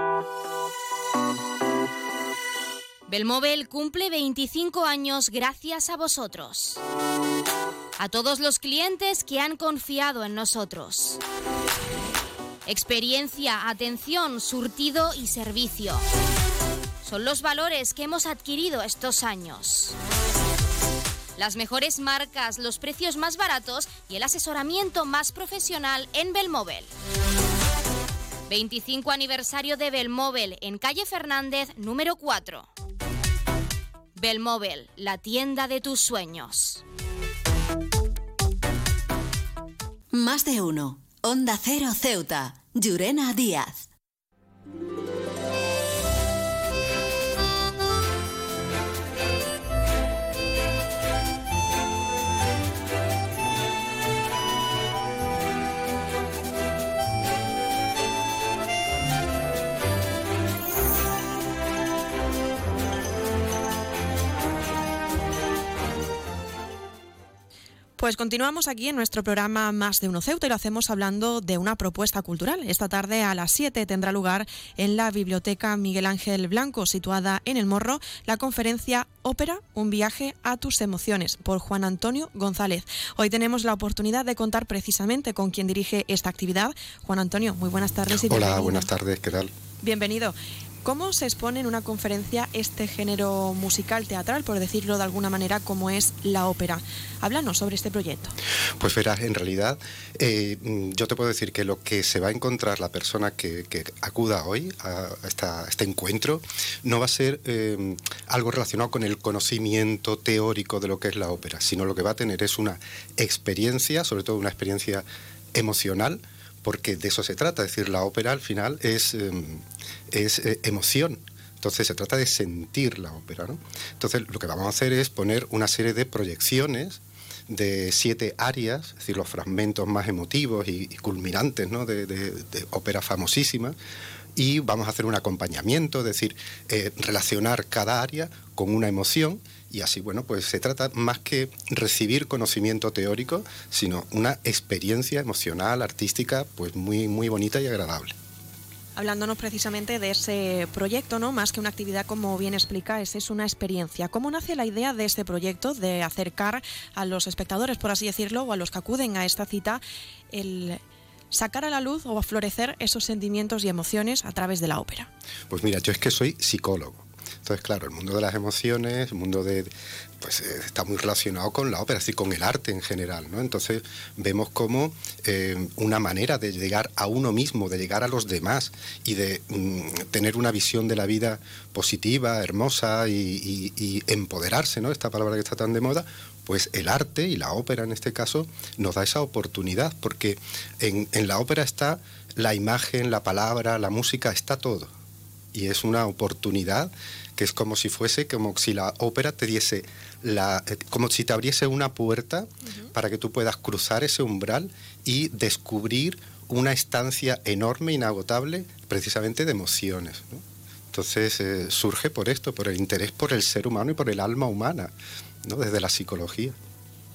Belmóvil cumple 25 años gracias a vosotros. A todos los clientes que han confiado en nosotros. Experiencia, atención, surtido y servicio. Son los valores que hemos adquirido estos años. Las mejores marcas, los precios más baratos y el asesoramiento más profesional en Belmóvil. 25 aniversario de Belmóvil en calle Fernández número 4. Belmóvil, la tienda de tus sueños. Más de uno. Onda Cero Ceuta. Llurena Díaz. Pues continuamos aquí en nuestro programa Más de Uno Ceuta y lo hacemos hablando de una propuesta cultural. Esta tarde a las 7 tendrá lugar en la Biblioteca Miguel Ángel Blanco, situada en El Morro, la conferencia Ópera, un viaje a tus emociones, por Juan Antonio González. Hoy tenemos la oportunidad de contar precisamente con quien dirige esta actividad. Juan Antonio, muy buenas tardes. Y Hola, buenas tardes, ¿qué tal? Bienvenido. ¿Cómo se expone en una conferencia este género musical teatral, por decirlo de alguna manera, como es la ópera? Háblanos sobre este proyecto. Pues verás, en realidad eh, yo te puedo decir que lo que se va a encontrar la persona que, acuda hoy a, este encuentro no va a ser eh, algo relacionado con el conocimiento teórico de lo que es la ópera, sino lo que va a tener es una experiencia, sobre todo una experiencia emocional, porque de eso se trata, es decir, la ópera al final es, em, es eh, emoción. Entonces se trata de sentir la ópera. Entonces lo que vamos a hacer es poner una serie de proyecciones de siete áreas, es decir, los fragmentos más emotivos y, culminantes ¿no? de, de, ópera famosísima, y vamos a hacer un acompañamiento, es decir, eh, relacionar cada área con una emoción y así, bueno, pues se trata más que recibir conocimiento teórico, sino una experiencia emocional, artística, pues muy, muy bonita y agradable. Hablándonos precisamente de ese proyecto, ¿no? Más que una actividad, como bien explica, es, es una experiencia. ¿Cómo nace la idea de este proyecto de acercar a los espectadores, por así decirlo, o a los que acuden a esta cita, el sacar a la luz o a florecer esos sentimientos y emociones a través de la ópera? Pues mira, yo es que soy psicólogo. Entonces, claro, el mundo de las emociones, el mundo de, pues eh, está muy relacionado con la ópera, así con el arte en general, ¿no? Entonces vemos como eh, una manera de llegar a uno mismo, de llegar a los demás y de mm, tener una visión de la vida positiva, hermosa y, empoderarse, ¿no? Esta palabra que está tan de moda, pues el arte y la ópera en este caso nos da esa oportunidad, porque en, en la ópera está la imagen, la palabra, la música, está todo. Y es una oportunidad que es como si fuese, como si la ópera te diese la, eh, como si te abriese una puerta para que tú puedas cruzar ese umbral y descubrir una estancia enorme, inagotable, precisamente de emociones. Entonces eh, surge por esto, por el interés por el ser humano y por el alma humana, ¿no? desde la psicología.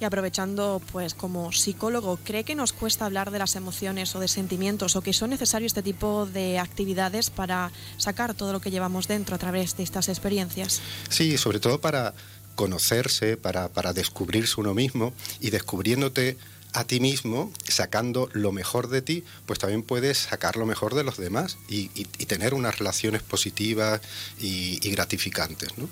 Y aprovechando, pues como psicólogo, ¿cree que nos cuesta hablar de las emociones o de sentimientos o que son necesarios este tipo de actividades para sacar todo lo que llevamos dentro a través de estas experiencias? Sí, sobre todo para conocerse, para, para descubrirse uno mismo y descubriéndote a ti mismo, sacando lo mejor de ti, pues también puedes sacar lo mejor de los demás y, tener unas relaciones positivas y, y gratificantes. ¿no?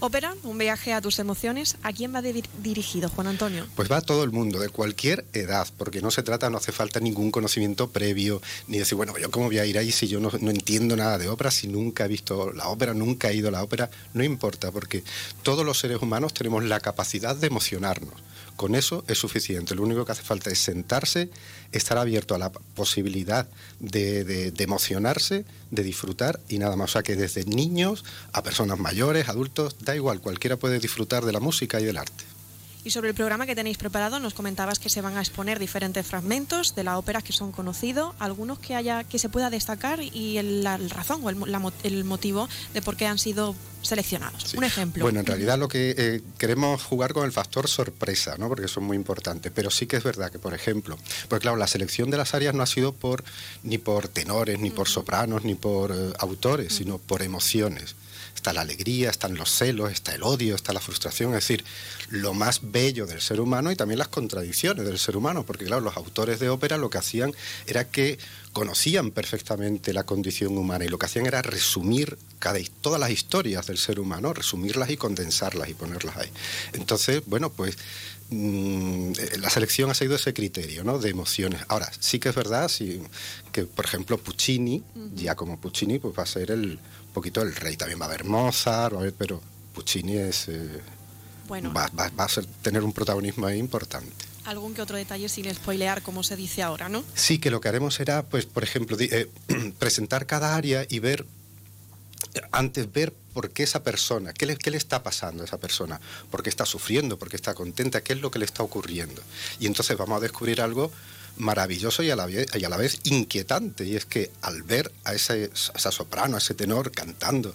Ópera, un viaje a tus emociones. ¿A quién va dirigido, Juan Antonio? Pues va a todo el mundo, de cualquier edad, porque no se trata, no hace falta ningún conocimiento previo, ni decir, bueno, yo cómo voy a ir ahí si yo no, no entiendo nada de ópera, si nunca he visto la ópera, nunca he ido a la ópera, no importa, porque todos los seres humanos tenemos la capacidad de emocionarnos. Con eso es suficiente. Lo único que hace falta es sentarse, estar abierto a la posibilidad de, emocionarse, de disfrutar y nada más. O sea que desde niños a personas mayores, adultos, da igual, cualquiera puede disfrutar de la música y del arte. Y sobre el programa que tenéis preparado, nos comentabas que se van a exponer diferentes fragmentos de la ópera que son conocidos, algunos que haya que se pueda destacar y la razón o el, motivo de por qué han sido seleccionados. Un ejemplo. Bueno, en realidad lo que eh, queremos jugar con el factor sorpresa, ¿no? Porque eso es muy importante. Pero sí que es verdad que, por ejemplo, pues claro, la selección de las áreas no ha sido por ni por tenores, ni por sopranos, ni por eh, autores, sino por emociones está la alegría, están los celos, está el odio, está la frustración, es decir, lo más bello del ser humano y también las contradicciones del ser humano, porque claro, los autores de ópera lo que hacían era que conocían perfectamente la condición humana y lo que hacían era resumir cada, todas las historias del ser humano, resumirlas y condensarlas y ponerlas ahí. Entonces, bueno, pues mm, la selección ha seguido ese criterio ¿no? de emociones. Ahora, sí que es verdad sí, que, por ejemplo, Puccini, ya como Puccini, pues va a ser el poquito el rey. También va a haber Mozart, va a haber, pero Puccini es, eh, bueno. va, a tener un protagonismo ahí importante. Algún que otro detalle sin spoilear, como se dice ahora, ¿no? Sí, que lo que haremos será, pues, por ejemplo, eh, [clears throat] presentar cada área y ver, antes ver por qué esa persona, qué le, qué le está pasando a esa persona, por qué está sufriendo, por qué está contenta, qué es lo que le está ocurriendo. Y entonces vamos a descubrir algo maravilloso y a la vez, y a la vez inquietante. Y es que al ver a ese, esa soprano, a ese tenor cantando,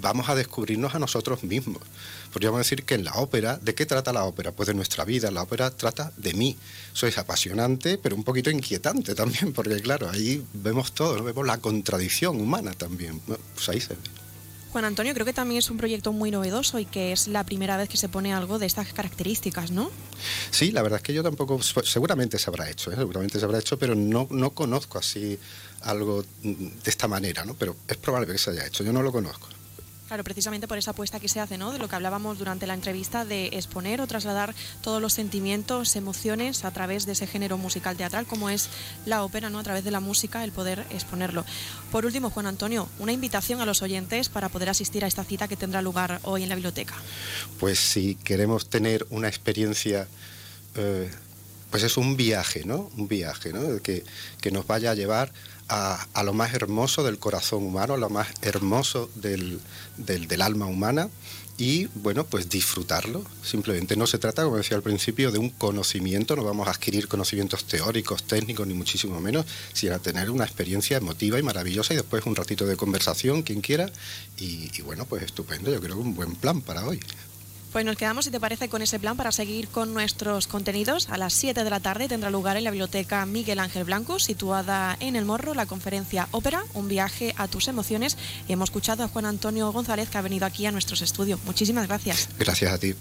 vamos a descubrirnos a nosotros mismos. Podríamos decir que en la ópera, ¿de qué trata la ópera? Pues de nuestra vida, la ópera trata de mí. Eso es apasionante, pero un poquito inquietante también, porque claro, ahí vemos todo, vemos la contradicción humana también. Pues ahí se ve. Juan Antonio, creo que también es un proyecto muy novedoso y que es la primera vez que se pone algo de estas características, ¿no? Sí, la verdad es que yo tampoco, seguramente se habrá hecho, ¿eh? seguramente se habrá hecho, pero no, no conozco así algo de esta manera, ¿no? Pero es probable que se haya hecho, yo no lo conozco. Claro, precisamente por esa apuesta que se hace, ¿no? De lo que hablábamos durante la entrevista de exponer o trasladar todos los sentimientos, emociones a través de ese género musical teatral como es la ópera, ¿no? A través de la música, el poder exponerlo. Por último, Juan Antonio, una invitación a los oyentes para poder asistir a esta cita que tendrá lugar hoy en la biblioteca. Pues si queremos tener una experiencia eh, pues es un viaje, ¿no? Un viaje, ¿no? Que, que nos vaya a llevar a, lo más hermoso del corazón humano, a lo más hermoso del, del, alma humana y bueno, pues disfrutarlo. Simplemente no se trata, como decía al principio, de un conocimiento, no vamos a adquirir conocimientos teóricos, técnicos, ni muchísimo menos, sino a tener una experiencia emotiva y maravillosa y después un ratito de conversación, quien quiera. Y, y bueno, pues estupendo, yo creo que un buen plan para hoy. Pues nos quedamos, si te parece, con ese plan para seguir con nuestros contenidos. A las 7 de la tarde tendrá lugar en la biblioteca Miguel Ángel Blanco, situada en El Morro, la conferencia Ópera, un viaje a tus emociones. Y hemos escuchado a Juan Antonio González, que ha venido aquí a nuestros estudios. Muchísimas gracias. Gracias a ti.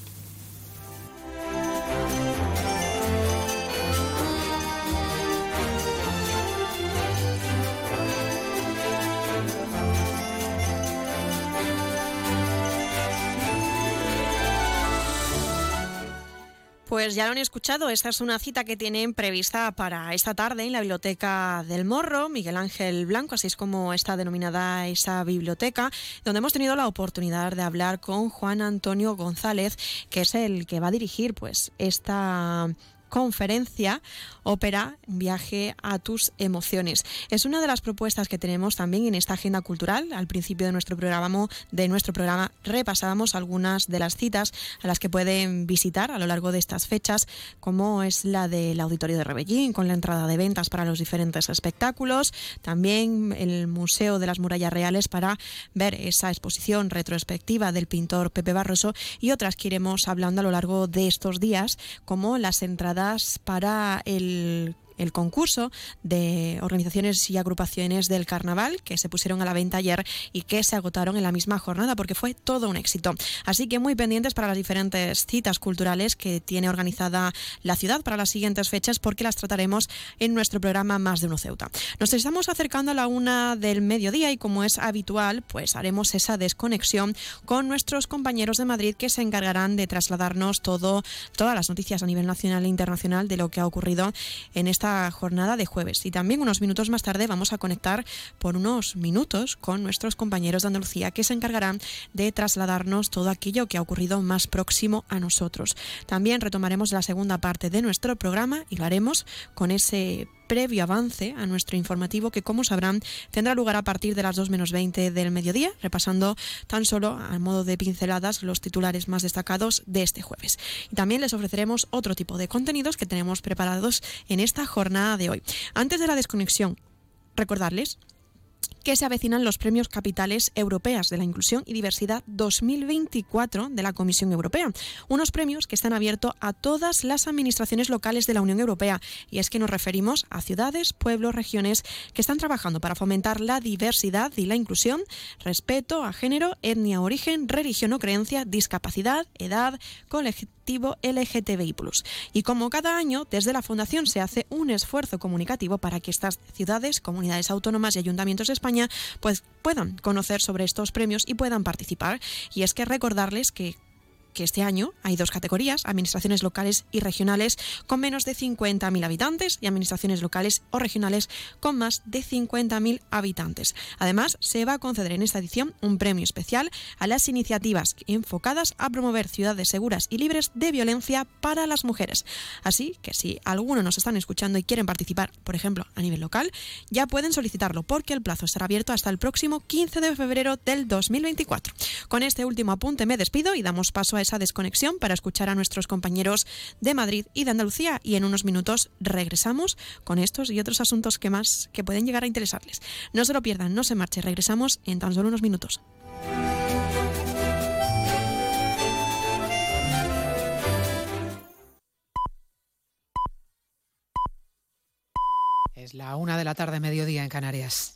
Pues ya lo han escuchado, esta es una cita que tienen prevista para esta tarde en la Biblioteca del Morro, Miguel Ángel Blanco, así es como está denominada esa biblioteca, donde hemos tenido la oportunidad de hablar con Juan Antonio González, que es el que va a dirigir pues esta conferencia Ópera, viaje a tus emociones. Es una de las propuestas que tenemos también en esta agenda cultural. Al principio de nuestro programa, de nuestro programa repasábamos algunas de las citas a las que pueden visitar a lo largo de estas fechas, como es la del Auditorio de Rebellín, con la entrada de ventas para los diferentes espectáculos, también el Museo de las Murallas Reales para ver esa exposición retrospectiva del pintor Pepe Barroso y otras que iremos hablando a lo largo de estos días, como las entradas para el el concurso de organizaciones y agrupaciones del carnaval que se pusieron a la venta ayer y que se agotaron en la misma jornada porque fue todo un éxito. Así que muy pendientes para las diferentes citas culturales que tiene organizada la ciudad para las siguientes fechas porque las trataremos en nuestro programa Más de Uno Ceuta. Nos estamos acercando a la una del mediodía y como es habitual, pues haremos esa desconexión con nuestros compañeros de Madrid que se encargarán de trasladarnos todo, todas las noticias a nivel nacional e internacional de lo que ha ocurrido en esta jornada de jueves. Y también unos minutos más tarde vamos a conectar por unos minutos con nuestros compañeros de Andalucía que se encargarán de trasladarnos todo aquello que ha ocurrido más próximo a nosotros. También retomaremos la segunda parte de nuestro programa y lo haremos con ese previo avance a nuestro informativo que, como sabrán, tendrá lugar a partir de las 2 menos 20 del mediodía, repasando tan solo a modo de pinceladas los titulares más destacados de este jueves. Y también les ofreceremos otro tipo de contenidos que tenemos preparados en esta jornada de hoy. Antes de la desconexión, recordarles que se avecinan los premios capitales europeas de la inclusión y diversidad 2024 de la Comisión Europea. Unos premios que están abiertos a todas las administraciones locales de la Unión Europea. Y es que nos referimos a ciudades, pueblos, regiones que están trabajando para fomentar la diversidad y la inclusión, respeto a género, etnia, origen, religión o creencia, discapacidad, edad, colectivo LGTBI. Y como cada año, desde la Fundación se hace un esfuerzo comunicativo para que estas ciudades, comunidades autónomas y ayuntamientos de Pues puedan conocer sobre estos premios y puedan participar. Y es que recordarles que que este año hay dos categorías, administraciones locales y regionales con menos de 50.000 habitantes y administraciones locales o regionales con más de 50.000 habitantes. Además, se va a conceder en esta edición un premio especial a las iniciativas enfocadas a promover ciudades seguras y libres de violencia para las mujeres. Así que si alguno nos están escuchando y quieren participar, por ejemplo, a nivel local, ya pueden solicitarlo porque el plazo estará abierto hasta el próximo 15 de febrero del 2024. Con este último apunte me despido y damos paso a esa desconexión para escuchar a nuestros compañeros de Madrid y de Andalucía y en unos minutos regresamos con estos y otros asuntos que más que pueden llegar a interesarles. No se lo pierdan, no se marche, regresamos en tan solo unos minutos. Es la una de la tarde, mediodía en Canarias.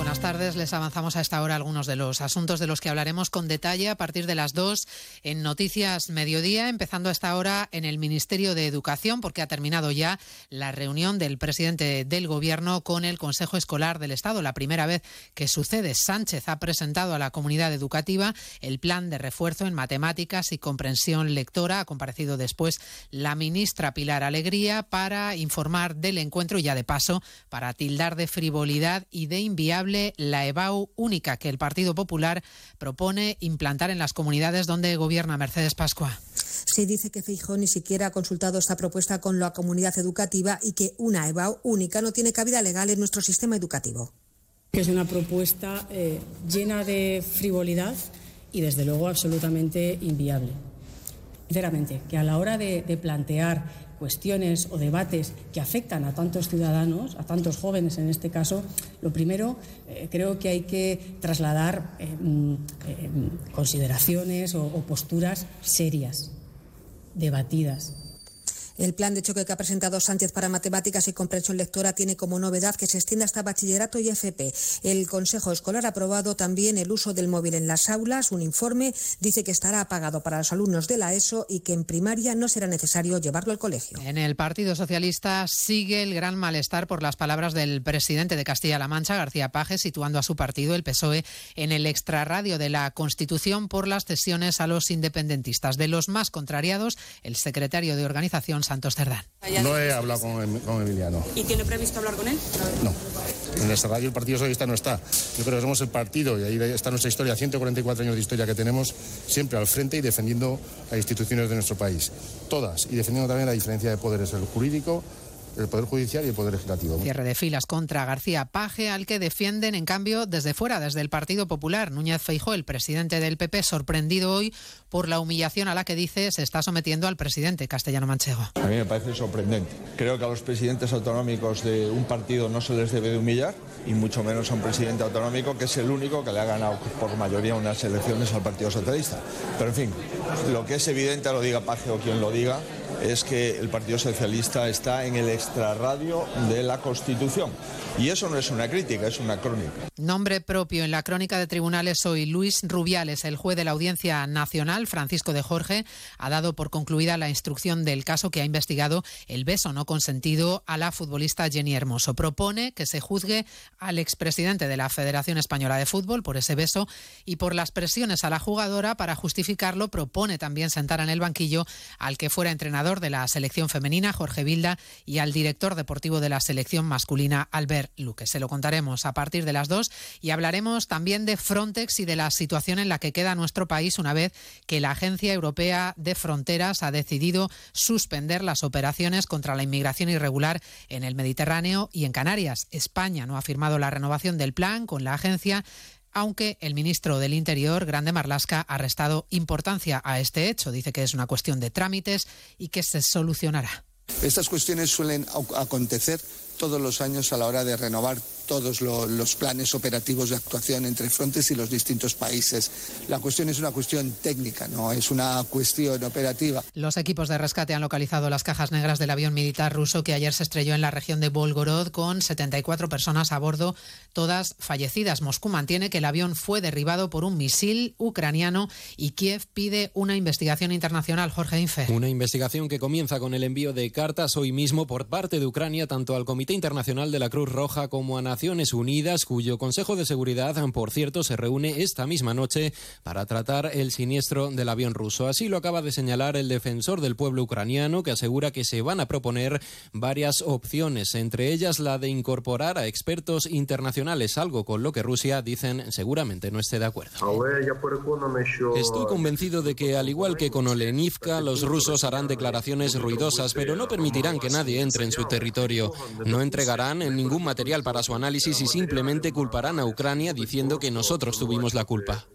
buenas tardes. Les avanzamos a esta hora algunos de los asuntos de los que hablaremos con detalle a partir de las dos en Noticias Mediodía, empezando a esta hora en el Ministerio de Educación, porque ha terminado ya la reunión del presidente del Gobierno con el Consejo Escolar del Estado. La primera vez que sucede, Sánchez ha presentado a la comunidad educativa el plan de refuerzo en matemáticas y comprensión lectora. Ha comparecido después la ministra Pilar Alegría para informar del encuentro y ya de paso para tildar de frivolidad y de inviable la EBAU única que el Partido Popular propone implantar en las comunidades donde gobierna Mercedes Pascua. Se dice que Feijóo ni siquiera ha consultado esta propuesta con la comunidad educativa y que una EBAU única no tiene cabida legal en nuestro sistema educativo. Es una propuesta eh, llena de frivolidad y desde luego absolutamente inviable. Sinceramente, que a la hora de, de plantear cuestiones o debates que afectan a tantos ciudadanos, a tantos jóvenes en este caso, lo primero eh, creo que hay que trasladar eh, mm, eh, consideraciones o posturas serias, debatidas, el plan de choque que ha presentado Sánchez para matemáticas y comprensión lectora tiene como novedad que se extienda hasta bachillerato y FP. El Consejo Escolar ha aprobado también el uso del móvil en las aulas. Un informe dice que estará apagado para los alumnos de la ESO y que en primaria no será necesario llevarlo al colegio. En el Partido Socialista sigue el gran malestar por las palabras del presidente de Castilla-La Mancha, García Paje, situando a su partido, el PSOE, en el extrarradio de la Constitución por las cesiones a los independentistas. De los más contrariados, el secretario de organización Santos Cerdán. No he hablado con, Emiliano. ¿Y tiene previsto hablar con él? No. En esta radio el Partido Socialista no está. Yo creo que somos el partido, y ahí está nuestra historia, 144 años de historia que tenemos, siempre al frente y defendiendo las instituciones de nuestro país. Todas. Y defendiendo también la diferencia de poderes, el jurídico, el Poder Judicial y el Poder Legislativo. Cierre de filas contra García Paje, al que defienden, en cambio, desde fuera, desde el Partido Popular. Núñez Feijó, el presidente del PP, sorprendido hoy por la humillación a la que dice se está sometiendo al presidente castellano manchego. A mí me parece sorprendente. Creo que a los presidentes autonómicos de un partido no se les debe de humillar, y mucho menos a un presidente autonómico que es el único que le ha ganado por mayoría unas elecciones al Partido Socialista. Pero en fin, lo que es evidente, lo diga Paje o quien lo diga, es que el Partido Socialista está en el extrarradio de la Constitución. Y eso no es una crítica, es una crónica. Nombre propio en la crónica de tribunales hoy. Luis Rubiales, el juez de la Audiencia Nacional, Francisco de Jorge, ha dado por concluida la instrucción del caso que ha investigado el beso no consentido a la futbolista Jenny Hermoso. Propone que se juzgue al expresidente de la Federación Española de Fútbol por ese beso y por las presiones a la jugadora para justificarlo. Propone también sentar en el banquillo al que fuera entrenador de la selección femenina, Jorge Vilda, y al director deportivo de la selección masculina, Albert Luque. Se lo contaremos a partir de las dos y hablaremos también de Frontex y de la situación en la que queda nuestro país una vez que la Agencia Europea de Fronteras ha decidido suspender las operaciones contra la inmigración irregular en el Mediterráneo y en Canarias. España no ha firmado la renovación del plan con la agencia aunque el ministro del Interior, Grande Marlasca, ha restado importancia a este hecho. Dice que es una cuestión de trámites y que se solucionará. Estas cuestiones suelen acontecer todos los años a la hora de renovar todos los planes operativos de actuación entre frontes y los distintos países. La cuestión es una cuestión técnica, no es una cuestión operativa. Los equipos de rescate han localizado las cajas negras del avión militar ruso que ayer se estrelló en la región de Volgorod con 74 personas a bordo, todas fallecidas. Moscú mantiene que el avión fue derribado por un misil ucraniano y Kiev pide una investigación internacional. Jorge Infe. Una investigación que comienza con el envío de cartas hoy mismo por parte de Ucrania tanto al Comité Internacional de la Cruz Roja como a Naciones Unidas, cuyo Consejo de Seguridad, por cierto, se reúne esta misma noche para tratar el siniestro del avión ruso. Así lo acaba de señalar el defensor del pueblo ucraniano, que asegura que se van a proponer varias opciones, entre ellas la de incorporar a expertos internacionales, algo con lo que Rusia, dicen, seguramente no esté de acuerdo. Estoy convencido de que, al igual que con Olenivka, los rusos harán declaraciones ruidosas, pero no permitirán que nadie entre en su territorio. No entregarán ningún material para su análisis análisis y simplemente culparán a Ucrania diciendo que nosotros tuvimos la culpa.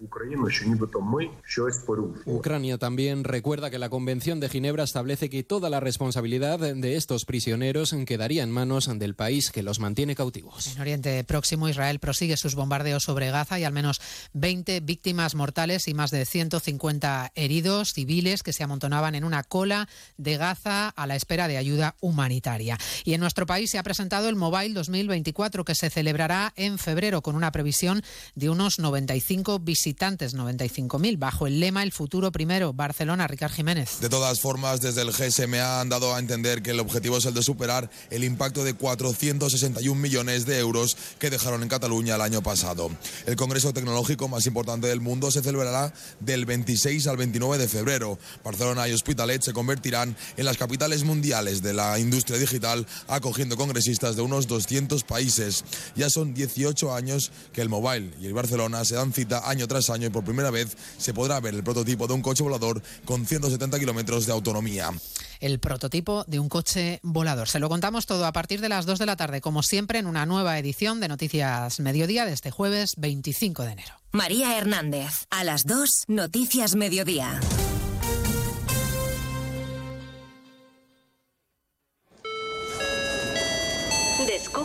Ucrania también recuerda que la Convención de Ginebra establece que toda la responsabilidad de estos prisioneros quedaría en manos del país que los mantiene cautivos. En Oriente Próximo, Israel prosigue sus bombardeos sobre Gaza y al menos 20 víctimas mortales y más de 150 heridos civiles que se amontonaban en una cola de Gaza a la espera de ayuda humanitaria. Y en nuestro país se ha presentado el Mobile 2024 que se celebrará en febrero con una previsión de unos 95 visitantes, 95.000, bajo el lema El futuro primero. Barcelona, Ricard Jiménez. De todas formas, desde el GSMA han dado a entender que el objetivo es el de superar el impacto de 461 millones de euros que dejaron en Cataluña el año pasado. El Congreso Tecnológico más importante del mundo se celebrará del 26 al 29 de febrero. Barcelona y Hospitalet se convertirán en las capitales mundiales de la industria digital, acogiendo congresistas de unos 200 países. Ya son 18 años que el Mobile y el Barcelona se dan cita año tras año y por primera vez se podrá ver el prototipo de un coche volador con 170 kilómetros de autonomía el prototipo de un coche volador. Se lo contamos todo a partir de las 2 de la tarde, como siempre, en una nueva edición de Noticias Mediodía de este jueves 25 de enero. María Hernández, a las 2, Noticias Mediodía.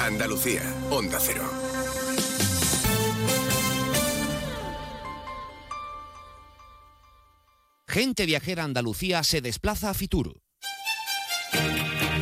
Andalucía, Onda Cero. Gente viajera Andalucía se desplaza a Fitur.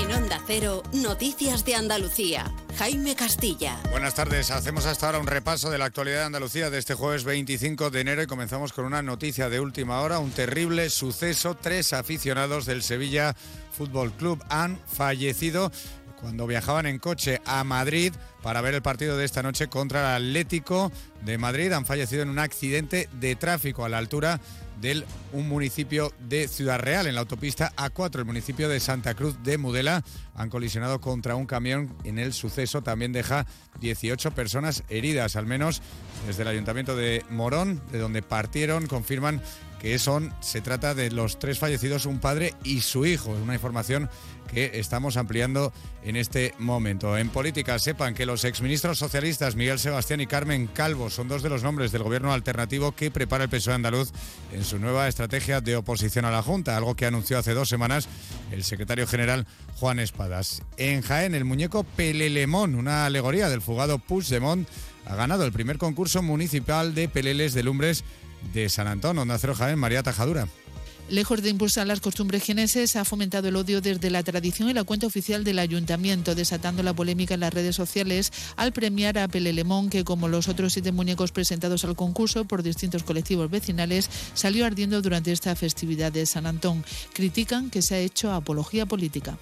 En Onda Cero, Noticias de Andalucía. Jaime Castilla. Buenas tardes. Hacemos hasta ahora un repaso de la actualidad de Andalucía de este jueves 25 de enero y comenzamos con una noticia de última hora, un terrible suceso. Tres aficionados del Sevilla Fútbol Club han fallecido cuando viajaban en coche a Madrid para ver el partido de esta noche contra el Atlético de Madrid. Han fallecido en un accidente de tráfico a la altura del un municipio de Ciudad Real, en la autopista A4, el municipio de Santa Cruz de Mudela. Han colisionado contra un camión en el suceso. También deja 18 personas heridas, al menos desde el ayuntamiento de Morón, de donde partieron, confirman que son, se trata de los tres fallecidos, un padre y su hijo. Una información que estamos ampliando en este momento. En política, sepan que los exministros socialistas Miguel Sebastián y Carmen Calvo son dos de los nombres del gobierno alternativo que prepara el PSOE andaluz en su nueva estrategia de oposición a la Junta, algo que anunció hace dos semanas el secretario general Juan Espadas. En Jaén, el muñeco Pelelemón, una alegoría del fugado Puigdemont, ha ganado el primer concurso municipal de peleles de lumbres de San Antón, Onda Cero Jaén, María Tajadura. Lejos de impulsar las costumbres geneses, ha fomentado el odio desde la tradición y la cuenta oficial del ayuntamiento, desatando la polémica en las redes sociales al premiar a Pelelemón, que como los otros siete muñecos presentados al concurso por distintos colectivos vecinales, salió ardiendo durante esta festividad de San Antón. Critican que se ha hecho apología política.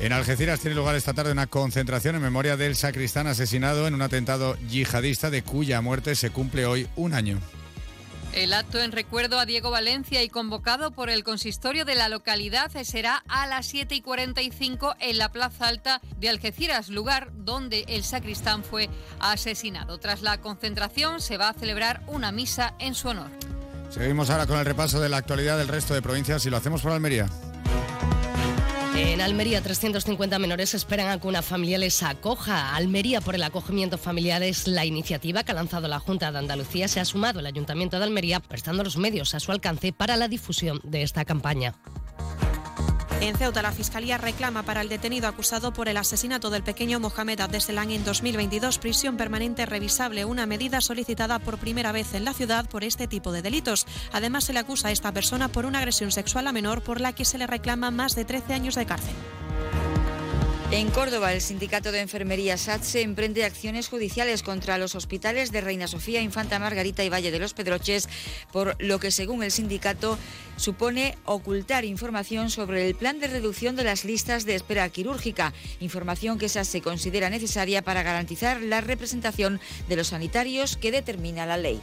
En Algeciras tiene lugar esta tarde una concentración en memoria del sacristán asesinado en un atentado yihadista de cuya muerte se cumple hoy un año. El acto en recuerdo a Diego Valencia y convocado por el consistorio de la localidad será a las 7 y 45 en la Plaza Alta de Algeciras, lugar donde el sacristán fue asesinado. Tras la concentración se va a celebrar una misa en su honor. Seguimos ahora con el repaso de la actualidad del resto de provincias y lo hacemos por Almería. En Almería, 350 menores esperan a que una familia les acoja. Almería por el acogimiento familiar es la iniciativa que ha lanzado la Junta de Andalucía. Se ha sumado el Ayuntamiento de Almería prestando los medios a su alcance para la difusión de esta campaña. En Ceuta, la Fiscalía reclama para el detenido acusado por el asesinato del pequeño Mohamed Abdeselan en 2022 prisión permanente revisable, una medida solicitada por primera vez en la ciudad por este tipo de delitos. Además, se le acusa a esta persona por una agresión sexual a menor por la que se le reclama más de 13 años de cárcel. En Córdoba, el sindicato de enfermería SATSE emprende acciones judiciales contra los hospitales de Reina Sofía, Infanta Margarita y Valle de los Pedroches, por lo que, según el sindicato, supone ocultar información sobre el plan de reducción de las listas de espera quirúrgica, información que SATSE considera necesaria para garantizar la representación de los sanitarios que determina la ley.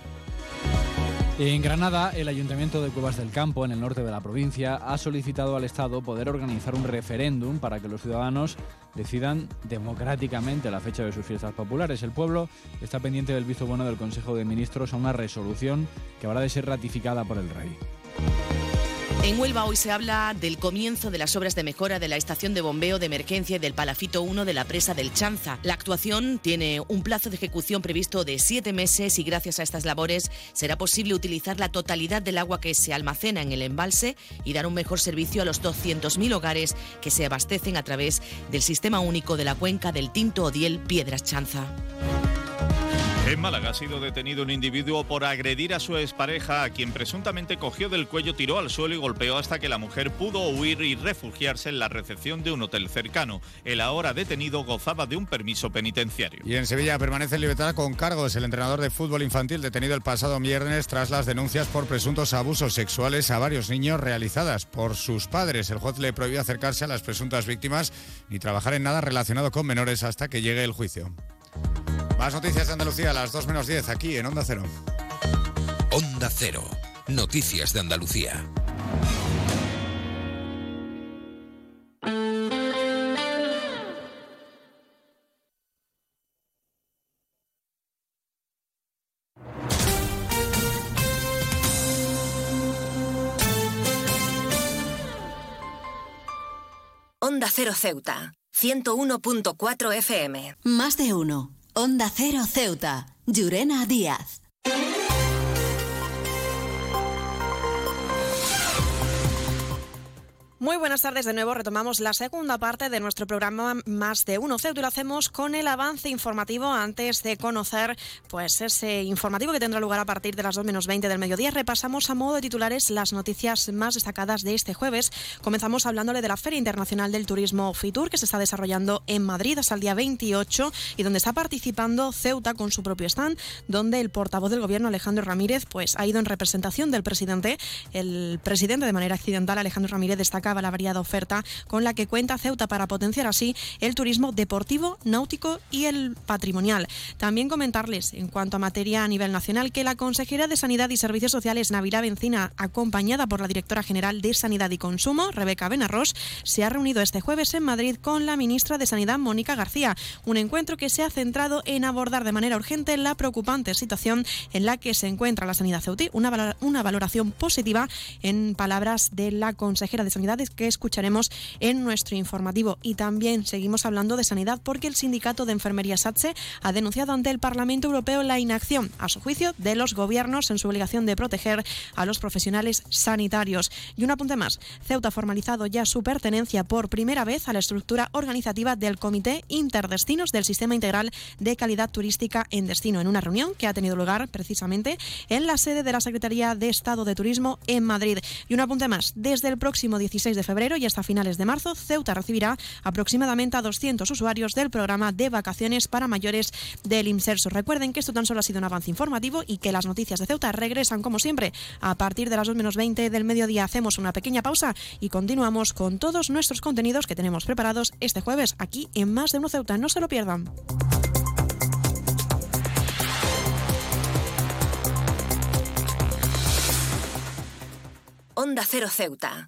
En Granada, el Ayuntamiento de Cuevas del Campo, en el norte de la provincia, ha solicitado al Estado poder organizar un referéndum para que los ciudadanos decidan democráticamente la fecha de sus fiestas populares. El pueblo está pendiente del visto bueno del Consejo de Ministros a una resolución que habrá de ser ratificada por el Rey. En Huelva hoy se habla del comienzo de las obras de mejora de la estación de bombeo de emergencia del Palafito 1 de la presa del Chanza. La actuación tiene un plazo de ejecución previsto de siete meses y gracias a estas labores será posible utilizar la totalidad del agua que se almacena en el embalse y dar un mejor servicio a los 200.000 hogares que se abastecen a través del sistema único de la cuenca del Tinto Odiel Piedras Chanza. En Málaga ha sido detenido un individuo por agredir a su expareja, a quien presuntamente cogió del cuello, tiró al suelo y golpeó hasta que la mujer pudo huir y refugiarse en la recepción de un hotel cercano. El ahora detenido gozaba de un permiso penitenciario. Y en Sevilla permanece en libertad con cargos el entrenador de fútbol infantil detenido el pasado viernes tras las denuncias por presuntos abusos sexuales a varios niños realizadas por sus padres. El juez le prohibió acercarse a las presuntas víctimas ni trabajar en nada relacionado con menores hasta que llegue el juicio. Más noticias de Andalucía a las 2 menos 10 aquí en Onda Cero. Onda Cero. Noticias de Andalucía. Onda Cero Ceuta, 101.4 FM. Más de uno. Onda Cero Ceuta. Llurena Díaz. Muy buenas tardes de nuevo. Retomamos la segunda parte de nuestro programa Más de Uno Ceuta y lo hacemos con el avance informativo antes de conocer pues ese informativo que tendrá lugar a partir de las 2 menos 20 del mediodía. Repasamos a modo de titulares las noticias más destacadas de este jueves. Comenzamos hablándole de la Feria Internacional del Turismo FITUR que se está desarrollando en Madrid hasta el día 28 y donde está participando Ceuta con su propio stand, donde el portavoz del gobierno Alejandro Ramírez pues ha ido en representación del presidente. El presidente de manera accidental Alejandro Ramírez destaca la variada oferta con la que cuenta Ceuta para potenciar así el turismo deportivo, náutico y el patrimonial. También comentarles en cuanto a materia a nivel nacional que la consejera de Sanidad y Servicios Sociales, Navidad Bencina, acompañada por la directora general de Sanidad y Consumo, Rebeca Benarros, se ha reunido este jueves en Madrid con la ministra de Sanidad, Mónica García. Un encuentro que se ha centrado en abordar de manera urgente la preocupante situación en la que se encuentra la sanidad ceutí. Una, una valoración positiva en palabras de la consejera de Sanidad que escucharemos en nuestro informativo. Y también seguimos hablando de sanidad porque el sindicato de enfermería SATSE ha denunciado ante el Parlamento Europeo la inacción, a su juicio, de los gobiernos en su obligación de proteger a los profesionales sanitarios. Y un apunte más, Ceuta ha formalizado ya su pertenencia por primera vez a la estructura organizativa del Comité Interdestinos del Sistema Integral de Calidad Turística en Destino, en una reunión que ha tenido lugar precisamente en la sede de la Secretaría de Estado de Turismo en Madrid. Y un apunte más, desde el próximo 16 de febrero y hasta finales de marzo, Ceuta recibirá aproximadamente a 200 usuarios del programa de vacaciones para mayores del IMSERSO. Recuerden que esto tan solo ha sido un avance informativo y que las noticias de Ceuta regresan como siempre a partir de las 2 menos 20 del mediodía. Hacemos una pequeña pausa y continuamos con todos nuestros contenidos que tenemos preparados este jueves aquí en Más de Uno Ceuta. No se lo pierdan. Onda Cero Ceuta,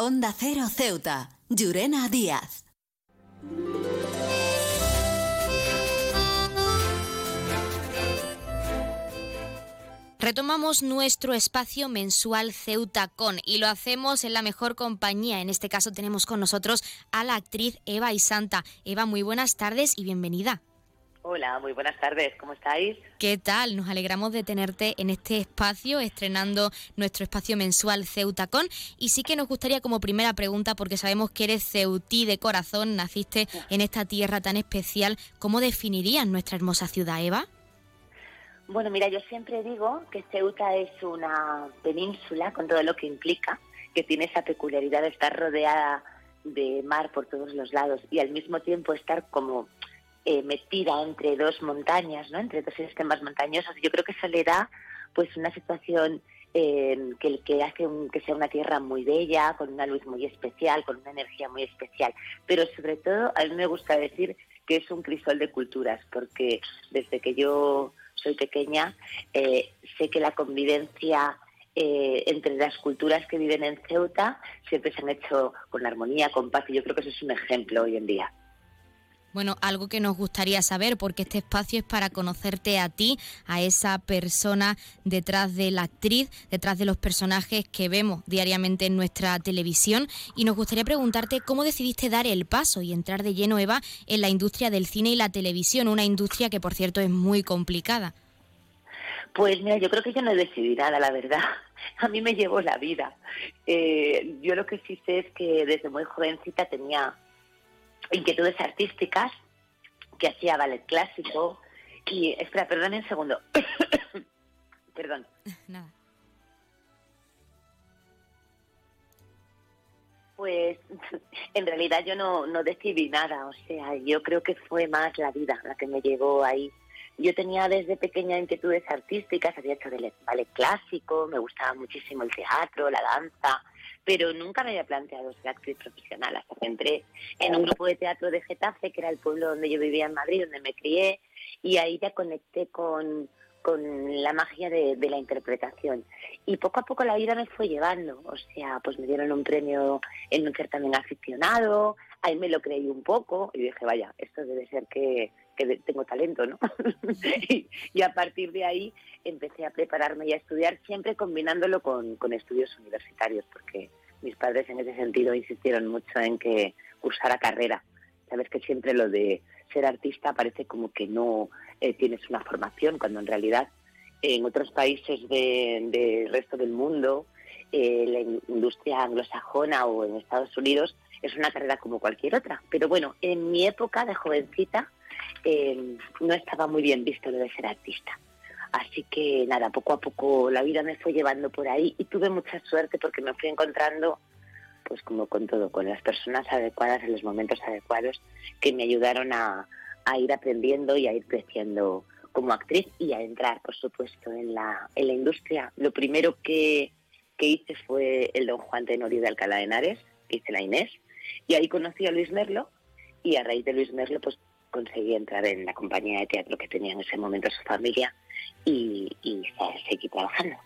Onda Cero Ceuta. Llurena Díaz. Retomamos nuestro espacio mensual Ceuta Con y lo hacemos en la mejor compañía. En este caso tenemos con nosotros a la actriz Eva Isanta. Eva, muy buenas tardes y bienvenida. Hola, muy buenas tardes, ¿cómo estáis? ¿Qué tal? Nos alegramos de tenerte en este espacio, estrenando nuestro espacio mensual Ceutacón. Y sí que nos gustaría como primera pregunta, porque sabemos que eres ceutí de corazón, naciste en esta tierra tan especial, ¿cómo definirías nuestra hermosa ciudad, Eva? Bueno, mira, yo siempre digo que Ceuta es una península con todo lo que implica, que tiene esa peculiaridad de estar rodeada de mar por todos los lados y al mismo tiempo estar como eh, metida entre dos montañas, ¿no? entre dos sistemas montañosos. Yo creo que eso le da pues una situación eh, que, que hace que sea una tierra muy bella, con una luz muy especial, con una energía muy especial. Pero sobre todo a mí me gusta decir que es un crisol de culturas, porque desde que yo soy pequeña eh, sé que la convivencia entre las culturas que viven en Ceuta siempre se han hecho con armonía, con paz, y yo creo que eso es un ejemplo hoy en día. Bueno, algo que nos gustaría saber, porque este espacio es para conocerte a ti, a esa persona detrás de la actriz, detrás de los personajes que vemos diariamente en nuestra televisión. Y nos gustaría preguntarte cómo decidiste dar el paso y entrar de lleno, Eva, en la industria del cine y la televisión, una industria que, por cierto, es muy complicada. Pues mira, yo creo que yo no decidí nada, la verdad. [laughs] A mí me llevó la vida. Eh, yo lo que sí sé es que desde muy jovencita tenía inquietudes artísticas, que hacía ballet clásico. Y, espera, perdón un segundo. [coughs] perdón. [laughs] Nada. Pues [laughs] en realidad yo no, no decidí nada, o sea, yo creo que fue más la vida la que me llevó ahí. Yo tenía desde pequeña inquietudes artísticas, había hecho ballet clásico, me gustaba muchísimo el teatro, la danza, pero nunca me había planteado ser actriz profesional hasta que entré en un grupo de teatro de Getafe, que era el pueblo donde yo vivía en Madrid, donde me crié, y ahí ya conecté con, con la magia de, la interpretación. Y poco a poco la vida me fue llevando, o sea, pues me dieron un premio en un certamen aficionado, ahí me lo creí un poco y dije, vaya, esto debe ser que, tengo talento, ¿no? [laughs] y, a partir de ahí empecé a prepararme y a estudiar, siempre combinándolo con, con estudios universitarios, porque mis padres en ese sentido insistieron mucho en que cursara carrera. Sabes que siempre lo de ser artista parece como que no eh, tienes una formación, cuando en realidad en otros países del resto del mundo, eh, la industria anglosajona o en Estados Unidos es una carrera como cualquier otra. Pero bueno, en mi época de jovencita eh, no estaba muy bien visto lo de ser artista. Así que nada, poco a poco la vida me fue llevando por ahí y tuve mucha suerte porque me fui encontrando, pues como con todo, con las personas adecuadas en los momentos adecuados que me ayudaron a, ir aprendiendo y a ir creciendo como actriz y a entrar, por supuesto, en la, en la industria. Lo primero que, que hice fue el Don Juan Tenorio de Alcalá de Henares, que hice la Inés, y ahí conocí a Luis Merlo y a raíz de Luis Merlo pues conseguí entrar en la compañía de teatro que tenía en ese momento su familia y, y seguí trabajando.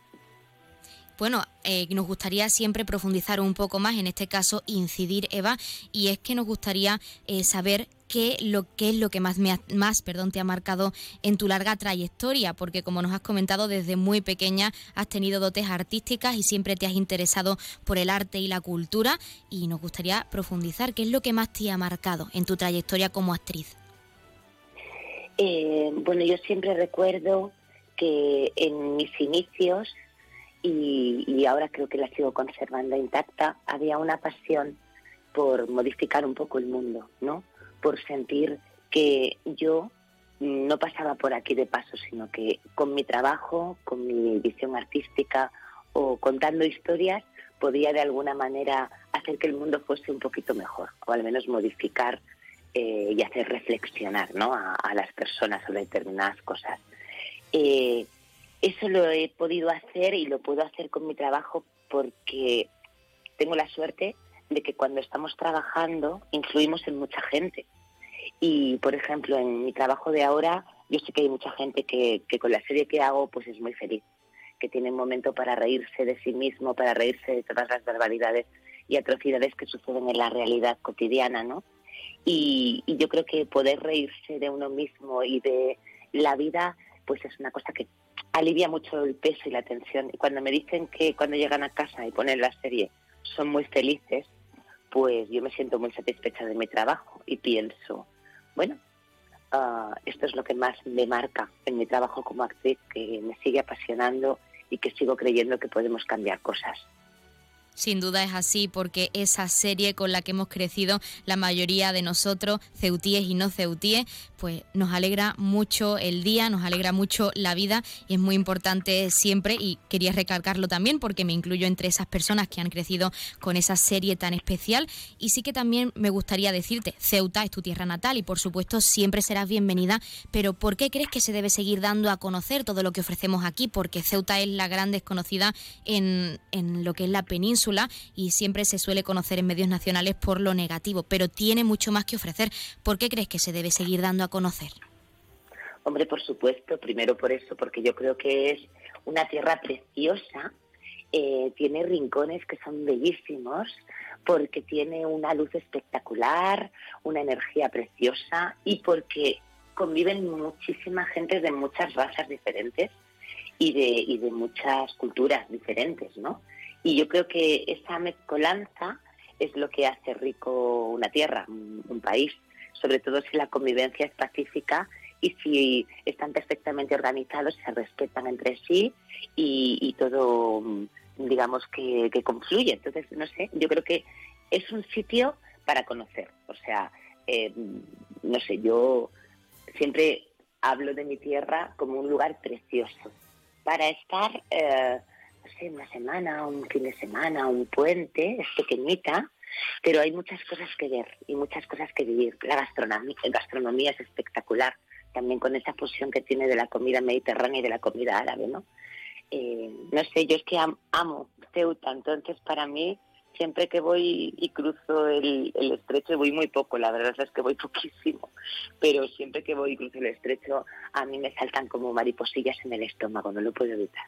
Bueno, eh, nos gustaría siempre profundizar un poco más, en este caso incidir, Eva, y es que nos gustaría eh, saber qué, lo, qué es lo que más, me más perdón, te ha marcado en tu larga trayectoria, porque como nos has comentado, desde muy pequeña has tenido dotes artísticas y siempre te has interesado por el arte y la cultura, y nos gustaría profundizar qué es lo que más te ha marcado en tu trayectoria como actriz. Eh, bueno, yo siempre recuerdo que en mis inicios, y, ahora creo que la sigo conservando intacta, había una pasión por modificar un poco el mundo, ¿no? Por sentir que yo no pasaba por aquí de paso, sino que con mi trabajo, con mi visión artística o contando historias, podía de alguna manera hacer que el mundo fuese un poquito mejor, o al menos modificar eh, y hacer reflexionar ¿no? a, las personas sobre determinadas cosas. Eh, eso lo he podido hacer y lo puedo hacer con mi trabajo porque tengo la suerte de que cuando estamos trabajando influimos en mucha gente. Y, por ejemplo, en mi trabajo de ahora, yo sé que hay mucha gente que, con la serie que hago pues es muy feliz, que tiene un momento para reírse de sí mismo, para reírse de todas las barbaridades y atrocidades que suceden en la realidad cotidiana, ¿no? Y yo creo que poder reírse de uno mismo y de la vida, pues es una cosa que alivia mucho el peso y la tensión. Y cuando me dicen que cuando llegan a casa y ponen la serie son muy felices, pues yo me siento muy satisfecha de mi trabajo y pienso, bueno, ah, esto es lo que más me marca en mi trabajo como actriz, que me sigue apasionando y que sigo creyendo que podemos cambiar cosas. Sin duda es así porque esa serie con la que hemos crecido la mayoría de nosotros, ceutíes y no ceutíes, pues nos alegra mucho el día, nos alegra mucho la vida y es muy importante siempre y quería recalcarlo también porque me incluyo entre esas personas que han crecido con esa serie tan especial y sí que también me gustaría decirte, Ceuta es tu tierra natal y por supuesto siempre serás bienvenida, pero ¿por qué crees que se debe seguir dando a conocer todo lo que ofrecemos aquí? Porque Ceuta es la gran desconocida en, en lo que es la península y siempre se suele conocer en medios nacionales por lo negativo, pero tiene mucho más que ofrecer. ¿Por qué crees que se debe seguir dando a conocer? Hombre, por supuesto, primero por eso, porque yo creo que es una tierra preciosa, eh, tiene rincones que son bellísimos, porque tiene una luz espectacular, una energía preciosa y porque conviven muchísima gente de muchas razas diferentes y de muchas culturas diferentes, ¿no? Y yo creo que esa mezcolanza es lo que hace rico una tierra, un, país, sobre todo si la convivencia es pacífica y si están perfectamente organizados, se respetan entre sí y, todo, digamos, que, confluye. Entonces, no sé, yo creo que es un sitio para conocer. O sea, eh, no sé, yo siempre hablo de mi tierra como un lugar precioso para estar eh, no sé, una semana, un fin de semana, un puente, es pequeñita, pero hay muchas cosas que ver y muchas cosas que vivir. La gastronomía, gastronomía es espectacular, también con esa fusión que tiene de la comida mediterránea y de la comida árabe, ¿no? Eh, no sé, yo es que amo Ceuta, entonces para mí siempre que voy y cruzo el, el, estrecho, voy muy poco, la verdad es que voy [laughs] poquísimo, pero siempre que voy y cruzo el estrecho, a mí me saltan como mariposillas en el estómago, no lo puedo evitar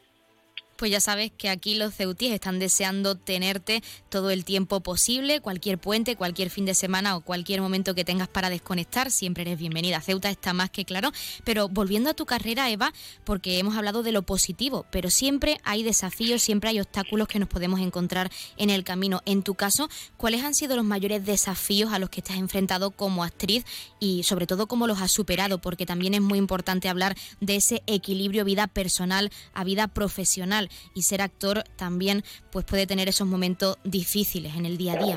pues ya sabes que aquí los ceutíes están deseando tenerte todo el tiempo posible, cualquier puente, cualquier fin de semana o cualquier momento que tengas para desconectar, siempre eres bienvenida. Ceuta está más que claro, pero volviendo a tu carrera, Eva, porque hemos hablado de lo positivo, pero siempre hay desafíos, siempre hay obstáculos que nos podemos encontrar en el camino. En tu caso, ¿cuáles han sido los mayores desafíos a los que estás enfrentado como actriz y sobre todo cómo los has superado? Porque también es muy importante hablar de ese equilibrio vida personal a vida profesional y ser actor también pues puede tener esos momentos difíciles en el día a día.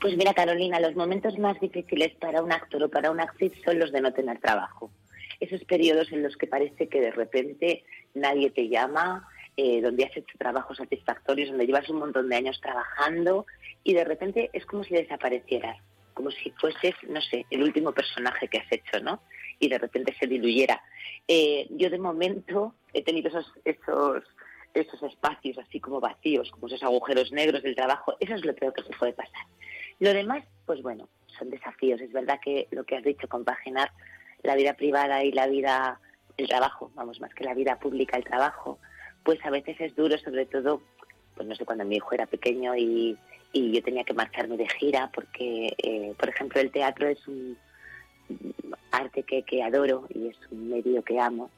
Pues mira, Carolina, los momentos más difíciles para un actor o para una actriz son los de no tener trabajo. Esos periodos en los que parece que de repente nadie te llama, eh, donde has hecho trabajos satisfactorios, donde llevas un montón de años trabajando y de repente es como si desaparecieras, como si fueses, no sé, el último personaje que has hecho, ¿no? Y de repente se diluyera. Eh, yo de momento he tenido esos, esos, esos espacios así como vacíos, como esos agujeros negros del trabajo, eso es lo peor que se puede pasar. Lo demás, pues bueno, son desafíos. Es verdad que lo que has dicho, compaginar la vida privada y la vida, el trabajo, vamos, más que la vida pública, el trabajo, pues a veces es duro, sobre todo, pues no sé, cuando mi hijo era pequeño y, y yo tenía que marcharme de gira, porque, eh, por ejemplo, el teatro es un arte que, que adoro y es un medio que amo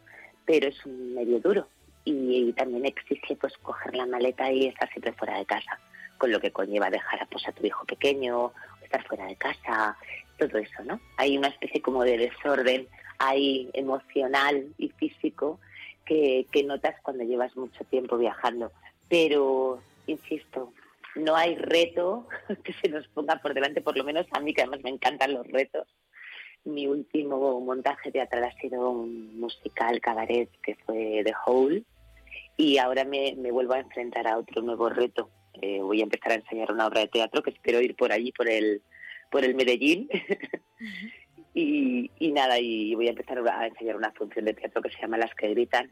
pero es un medio duro y, también exige pues coger la maleta y estar siempre fuera de casa, con lo que conlleva dejar a, pues, tu hijo pequeño, estar fuera de casa, todo eso, ¿no? Hay una especie como de desorden ahí emocional y físico que, que notas cuando llevas mucho tiempo viajando, pero insisto, no hay reto [laughs] que se nos ponga por delante, por lo menos a mí, que además me encantan los retos. Mi último montaje teatral ha sido un musical cabaret que fue The Hole y ahora me, vuelvo a enfrentar a otro nuevo reto. Eh, voy a empezar a ensayar una obra de teatro que espero ir por allí, por el, por el Medellín. [laughs] y, nada, y voy a empezar a ensayar una función de teatro que se llama Las que gritan,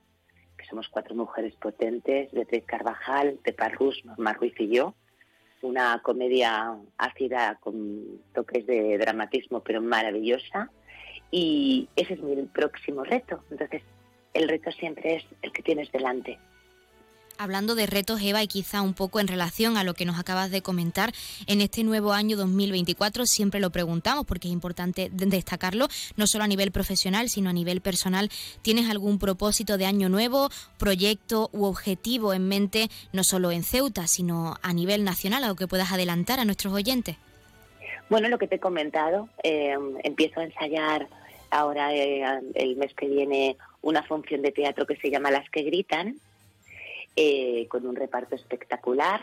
que somos cuatro mujeres potentes, Beatriz Carvajal, Pepa Rus, Norma Ruiz y yo. Una comedia ácida con toques de dramatismo, pero maravillosa. Y ese es mi próximo reto. Entonces, el reto siempre es el que tienes delante hablando de retos, Eva, y quizá un poco en relación a lo que nos acabas de comentar, en este nuevo año 2024 siempre lo preguntamos porque es importante destacarlo, no solo a nivel profesional, sino a nivel personal. ¿Tienes algún propósito de año nuevo, proyecto u objetivo en mente, no solo en Ceuta, sino a nivel nacional, algo que puedas adelantar a nuestros oyentes? Bueno, lo que te he comentado, eh, empiezo a ensayar ahora eh, el mes que viene una función de teatro que se llama Las que gritan, eh, con un reparto espectacular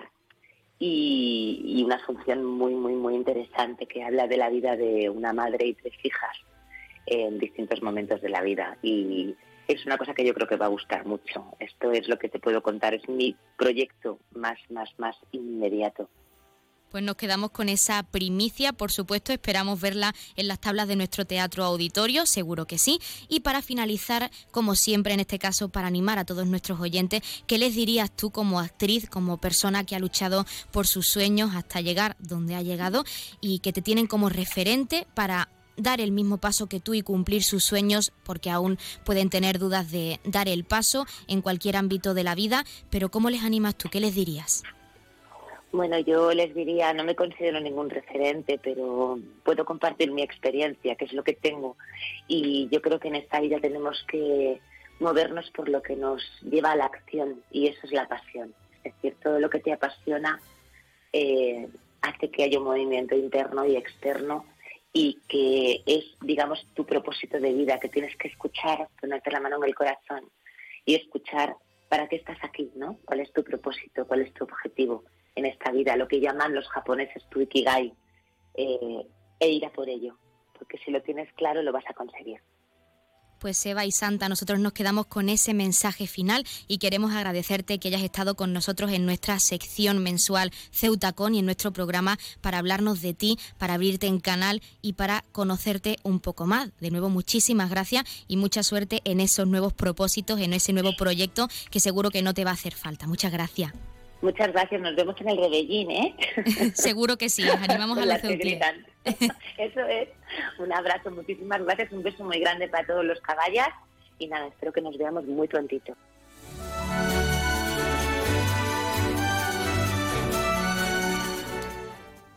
y, una función muy, muy, muy interesante que habla de la vida de una madre y tres hijas en distintos momentos de la vida. Y es una cosa que yo creo que va a gustar mucho. Esto es lo que te puedo contar, es mi proyecto más, más, más inmediato. Pues nos quedamos con esa primicia, por supuesto, esperamos verla en las tablas de nuestro teatro auditorio, seguro que sí. Y para finalizar, como siempre en este caso, para animar a todos nuestros oyentes, ¿qué les dirías tú como actriz, como persona que ha luchado por sus sueños hasta llegar donde ha llegado y que te tienen como referente para dar el mismo paso que tú y cumplir sus sueños, porque aún pueden tener dudas de dar el paso en cualquier ámbito de la vida, pero ¿cómo les animas tú? ¿Qué les dirías? Bueno, yo les diría, no me considero ningún referente, pero puedo compartir mi experiencia, que es lo que tengo. Y yo creo que en esta vida tenemos que movernos por lo que nos lleva a la acción, y eso es la pasión. Es decir, todo lo que te apasiona eh, hace que haya un movimiento interno y externo y que es, digamos, tu propósito de vida, que tienes que escuchar, ponerte la mano en el corazón y escuchar para qué estás aquí, ¿no? ¿Cuál es tu propósito? ¿Cuál es tu objetivo? En esta vida, lo que llaman los japoneses tu ikigai, eh, e ir a por ello, porque si lo tienes claro lo vas a conseguir. Pues Eva y Santa, nosotros nos quedamos con ese mensaje final y queremos agradecerte que hayas estado con nosotros en nuestra sección mensual Ceutacón y en nuestro programa para hablarnos de ti, para abrirte en canal y para conocerte un poco más. De nuevo, muchísimas gracias y mucha suerte en esos nuevos propósitos, en ese nuevo proyecto que seguro que no te va a hacer falta. Muchas gracias. Muchas gracias, nos vemos en el Rebellín, ¿eh? [laughs] Seguro que sí, nos animamos a la [laughs] Eso es. Un abrazo, muchísimas gracias, un beso muy grande para todos los caballas y nada, espero que nos veamos muy prontito.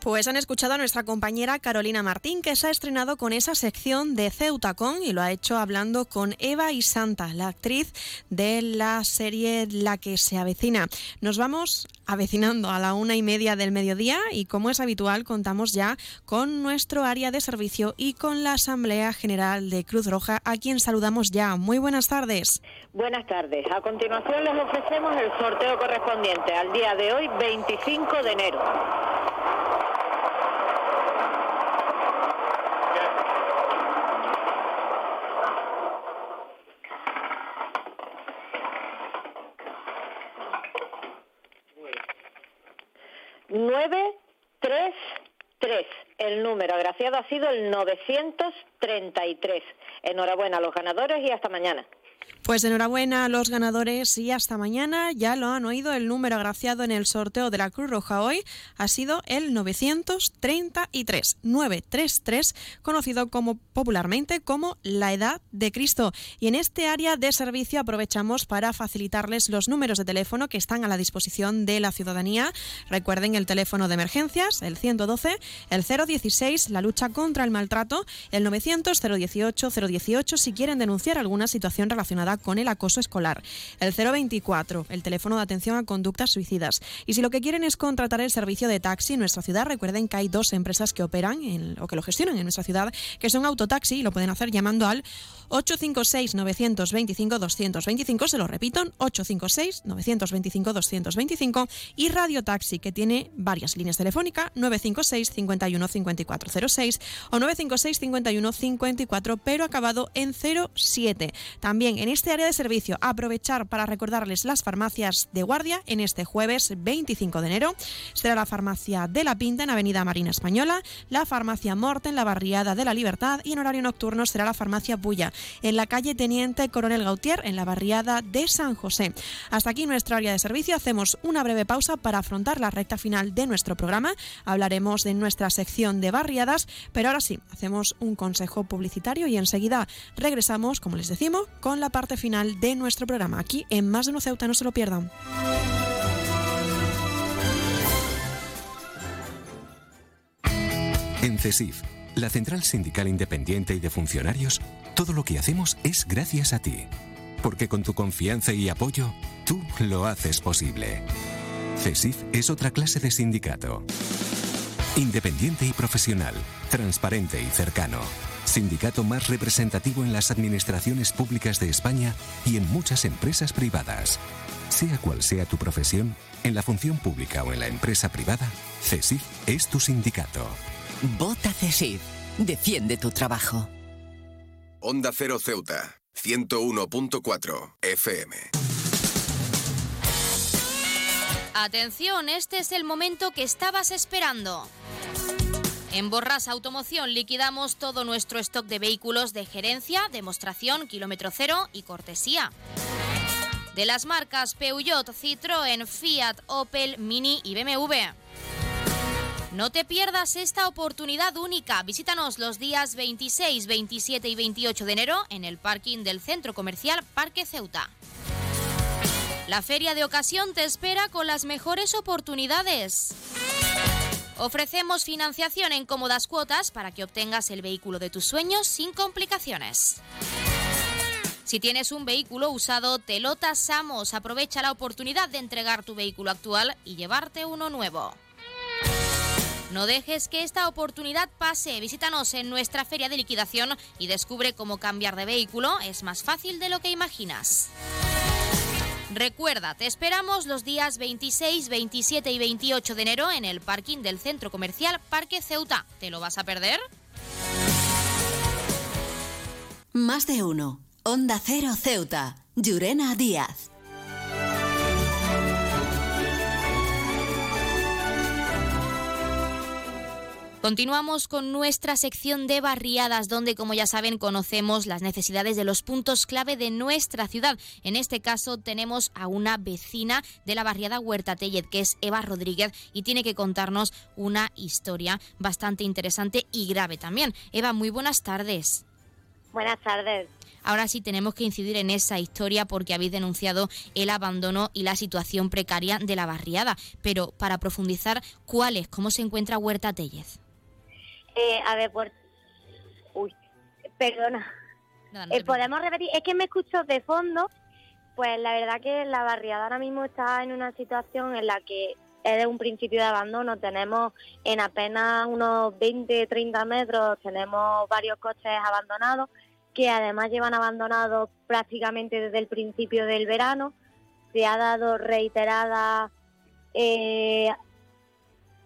Pues han escuchado a nuestra compañera Carolina Martín, que se ha estrenado con esa sección de Ceutacón y lo ha hecho hablando con Eva y Santa, la actriz de la serie La que se avecina. Nos vamos avecinando a la una y media del mediodía y como es habitual contamos ya con nuestro área de servicio y con la Asamblea General de Cruz Roja, a quien saludamos ya. Muy buenas tardes. Buenas tardes. A continuación les ofrecemos el sorteo correspondiente al día de hoy, 25 de enero. Nueve, tres, tres. El número agraciado ha sido el 933. Enhorabuena a los ganadores y hasta mañana. Pues enhorabuena a los ganadores y hasta mañana. Ya lo han oído, el número agraciado en el sorteo de la Cruz Roja hoy ha sido el 933, 933, conocido como popularmente como la edad de Cristo. Y en este área de servicio aprovechamos para facilitarles los números de teléfono que están a la disposición de la ciudadanía. Recuerden el teléfono de emergencias, el 112, el 016, la lucha contra el maltrato, el 900 018 018 si quieren denunciar alguna situación relacionada con el acoso escolar. El 024, el teléfono de atención a conductas suicidas. Y si lo que quieren es contratar el servicio de taxi en nuestra ciudad, recuerden que hay dos empresas que operan en, o que lo gestionan en nuestra ciudad, que son Autotaxi y lo pueden hacer llamando al 856-925-225, se lo repito, 856-925-225 y Radio Taxi, que tiene varias líneas telefónicas, 956 51 5406 o 956 51 54, pero acabado en 07. También en este área de servicio, aprovechar para recordarles las farmacias de guardia en este jueves 25 de enero. Será la farmacia de la Pinta en Avenida Marina Española, la farmacia Morte en la barriada de la Libertad y en horario nocturno será la farmacia Bulla en la calle Teniente Coronel Gautier en la barriada de San José. Hasta aquí nuestra área de servicio. Hacemos una breve pausa para afrontar la recta final de nuestro programa. Hablaremos de nuestra sección de barriadas, pero ahora sí, hacemos un consejo publicitario y enseguida regresamos, como les decimos, con la parte final de nuestro programa. Aquí en Más de uno Ceuta, no se lo pierdan. En CESIF, la Central Sindical Independiente y de Funcionarios, todo lo que hacemos es gracias a ti. Porque con tu confianza y apoyo, tú lo haces posible. CESIF es otra clase de sindicato. Independiente y profesional, transparente y cercano. Sindicato más representativo en las administraciones públicas de España y en muchas empresas privadas. Sea cual sea tu profesión, en la función pública o en la empresa privada, CESIF es tu sindicato. Vota CESIF. Defiende tu trabajo. Onda Cero Ceuta, 101.4 FM. Atención, este es el momento que estabas esperando. En Borras Automoción liquidamos todo nuestro stock de vehículos de gerencia, demostración, kilómetro cero y cortesía. De las marcas Peugeot, Citroën, Fiat, Opel, Mini y BMW. No te pierdas esta oportunidad única. Visítanos los días 26, 27 y 28 de enero en el parking del Centro Comercial Parque Ceuta. La feria de ocasión te espera con las mejores oportunidades. Ofrecemos financiación en cómodas cuotas para que obtengas el vehículo de tus sueños sin complicaciones. Si tienes un vehículo usado, te lo tasamos. Aprovecha la oportunidad de entregar tu vehículo actual y llevarte uno nuevo. No dejes que esta oportunidad pase. Visítanos en nuestra feria de liquidación y descubre cómo cambiar de vehículo es más fácil de lo que imaginas. Recuerda, te esperamos los días 26, 27 y 28 de enero en el parking del centro comercial Parque Ceuta. ¿Te lo vas a perder? Más de uno. Onda Cero Ceuta. Llurena Díaz. Continuamos con nuestra sección de barriadas, donde, como ya saben, conocemos las necesidades de los puntos clave de nuestra ciudad. En este caso, tenemos a una vecina de la barriada Huerta Tellet, que es Eva Rodríguez, y tiene que contarnos una historia bastante interesante y grave también. Eva, muy buenas tardes. Buenas tardes. Ahora sí tenemos que incidir en esa historia porque habéis denunciado el abandono y la situación precaria de la barriada. Pero para profundizar, ¿cuál es? ¿Cómo se encuentra Huerta Tellez? Eh, a ver, por... Uy, perdona. Eh, ¿Podemos repetir? Es que me escucho de fondo. Pues la verdad que la barriada ahora mismo está en una situación en la que es de un principio de abandono. Tenemos en apenas unos 20, 30 metros, tenemos varios coches abandonados que además llevan abandonados prácticamente desde el principio del verano. Se ha dado reiterada eh,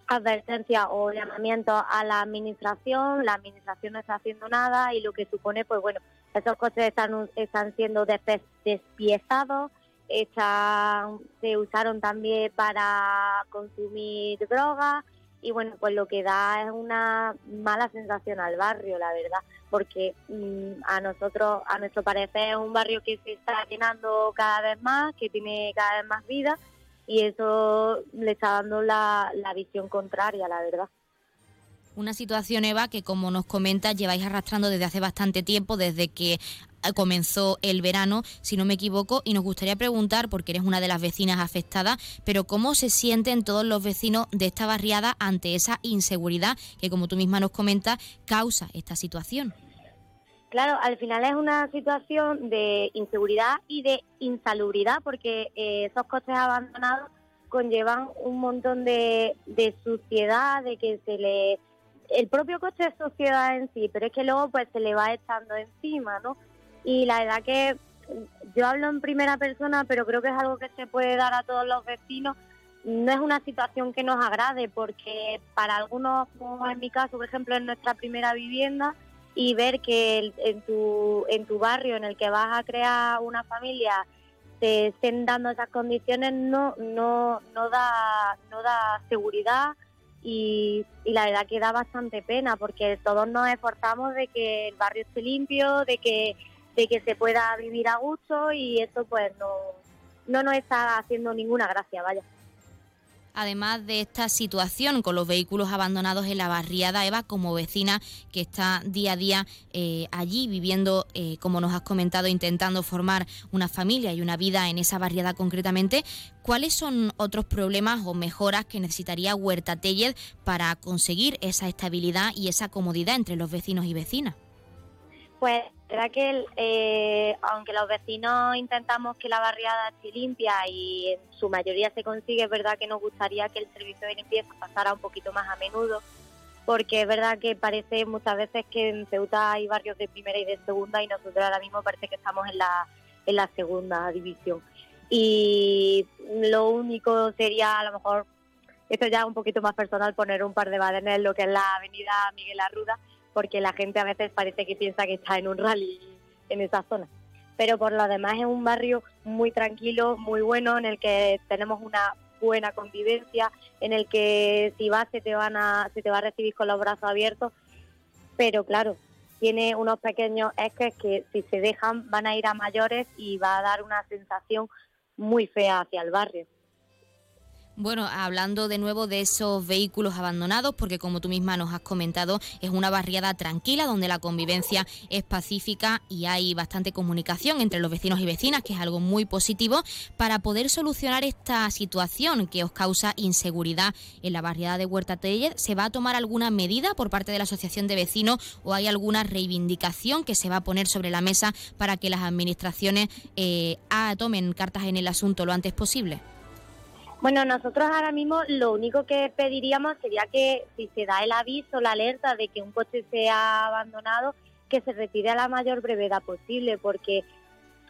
advertencia o llamamiento a la administración, la administración no está haciendo nada y lo que supone, pues bueno, esos coches están, están siendo despiezados, están, se usaron también para consumir drogas y bueno, pues lo que da es una mala sensación al barrio, la verdad, porque mm, a nosotros, a nuestro parecer, es un barrio que se está llenando cada vez más, que tiene cada vez más vida y eso le está dando la, visión contraria, la verdad. Una situación, Eva, que como nos comenta, lleváis arrastrando desde hace bastante tiempo, desde que eh, comenzó el verano, si no me equivoco, y nos gustaría preguntar, porque eres una de las vecinas afectadas, pero cómo se sienten todos los vecinos de esta barriada ante esa inseguridad que, como tú misma nos comentas, causa esta situación. Claro, al final es una situación de inseguridad y de insalubridad porque eh, esos coches abandonados conllevan un montón de, de suciedad, de que se le... El propio coche es suciedad en sí, pero es que luego pues se le va echando encima, ¿no? Y la verdad que yo hablo en primera persona, pero creo que es algo que se puede dar a todos los vecinos. No es una situación que nos agrade porque para algunos, como en mi caso, por ejemplo, en nuestra primera vivienda, y ver que en tu, en tu barrio en el que vas a crear una familia te estén dando esas condiciones no, no, no, da, no da seguridad y, y la verdad que da bastante pena porque todos nos esforzamos de que el barrio esté limpio, de que, de que se pueda vivir a gusto y eso pues no, no nos está haciendo ninguna gracia, vaya. Además de esta situación con los vehículos abandonados en la barriada, Eva, como vecina que está día a día eh, allí viviendo, eh, como nos has comentado, intentando formar una familia y una vida en esa barriada concretamente, ¿cuáles son otros problemas o mejoras que necesitaría Huerta Tellez para conseguir esa estabilidad y esa comodidad entre los vecinos y vecinas? Pues Raquel, eh, aunque los vecinos intentamos que la barriada esté limpia y en su mayoría se consigue, es verdad que nos gustaría que el servicio de limpieza pasara un poquito más a menudo, porque es verdad que parece muchas veces que en Ceuta hay barrios de primera y de segunda y nosotros ahora mismo parece que estamos en la, en la segunda división. Y lo único sería a lo mejor, esto ya un poquito más personal, poner un par de badenes en lo que es la avenida Miguel Arruda, porque la gente a veces parece que piensa que está en un rally en esa zona. Pero por lo demás es un barrio muy tranquilo, muy bueno, en el que tenemos una buena convivencia, en el que si vas se te van a, se te va a recibir con los brazos abiertos, pero claro, tiene unos pequeños esques que si se dejan van a ir a mayores y va a dar una sensación muy fea hacia el barrio. Bueno, hablando de nuevo de esos vehículos abandonados, porque como tú misma nos has comentado, es una barriada tranquila donde la convivencia es pacífica y hay bastante comunicación entre los vecinos y vecinas, que es algo muy positivo, para poder solucionar esta situación que os causa inseguridad en la barriada de Huerta Tellez. ¿Se va a tomar alguna medida por parte de la Asociación de Vecinos o hay alguna reivindicación que se va a poner sobre la mesa para que las administraciones eh, tomen cartas en el asunto lo antes posible? Bueno, nosotros ahora mismo lo único que pediríamos sería que si se da el aviso, la alerta de que un coche se ha abandonado, que se retire a la mayor brevedad posible, porque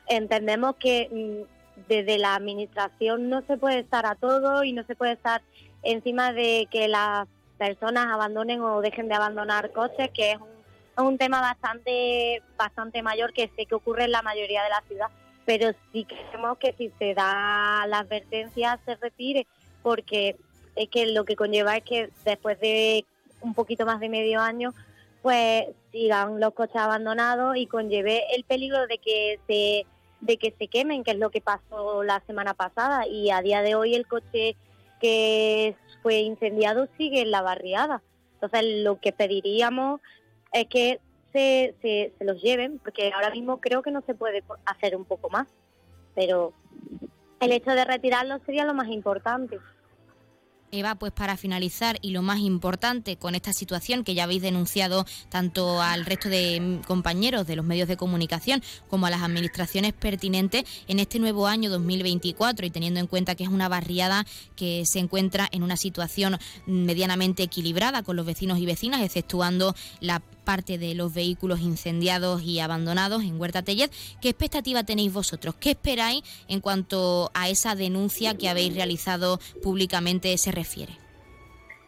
entendemos que mm, desde la administración no se puede estar a todo y no se puede estar encima de que las personas abandonen o dejen de abandonar coches, que es un, un tema bastante bastante mayor que sé que ocurre en la mayoría de la ciudad pero sí queremos que si se da la advertencia se retire, porque es que lo que conlleva es que después de un poquito más de medio año, pues sigan los coches abandonados y conlleve el peligro de que se de que se quemen, que es lo que pasó la semana pasada y a día de hoy el coche que fue incendiado sigue en la barriada. Entonces lo que pediríamos es que se, se, los lleven, porque ahora mismo creo que no se puede hacer un poco más, pero el hecho de retirarlos sería lo más importante. Eva, pues para finalizar y lo más importante con esta situación que ya habéis denunciado tanto al resto de compañeros de los medios de comunicación como a las administraciones pertinentes en este nuevo año 2024 y teniendo en cuenta que es una barriada que se encuentra en una situación medianamente equilibrada con los vecinos y vecinas, exceptuando la parte de los vehículos incendiados y abandonados en Huerta Tellet. ¿Qué expectativa tenéis vosotros? ¿Qué esperáis en cuanto a esa denuncia que habéis realizado públicamente se refiere?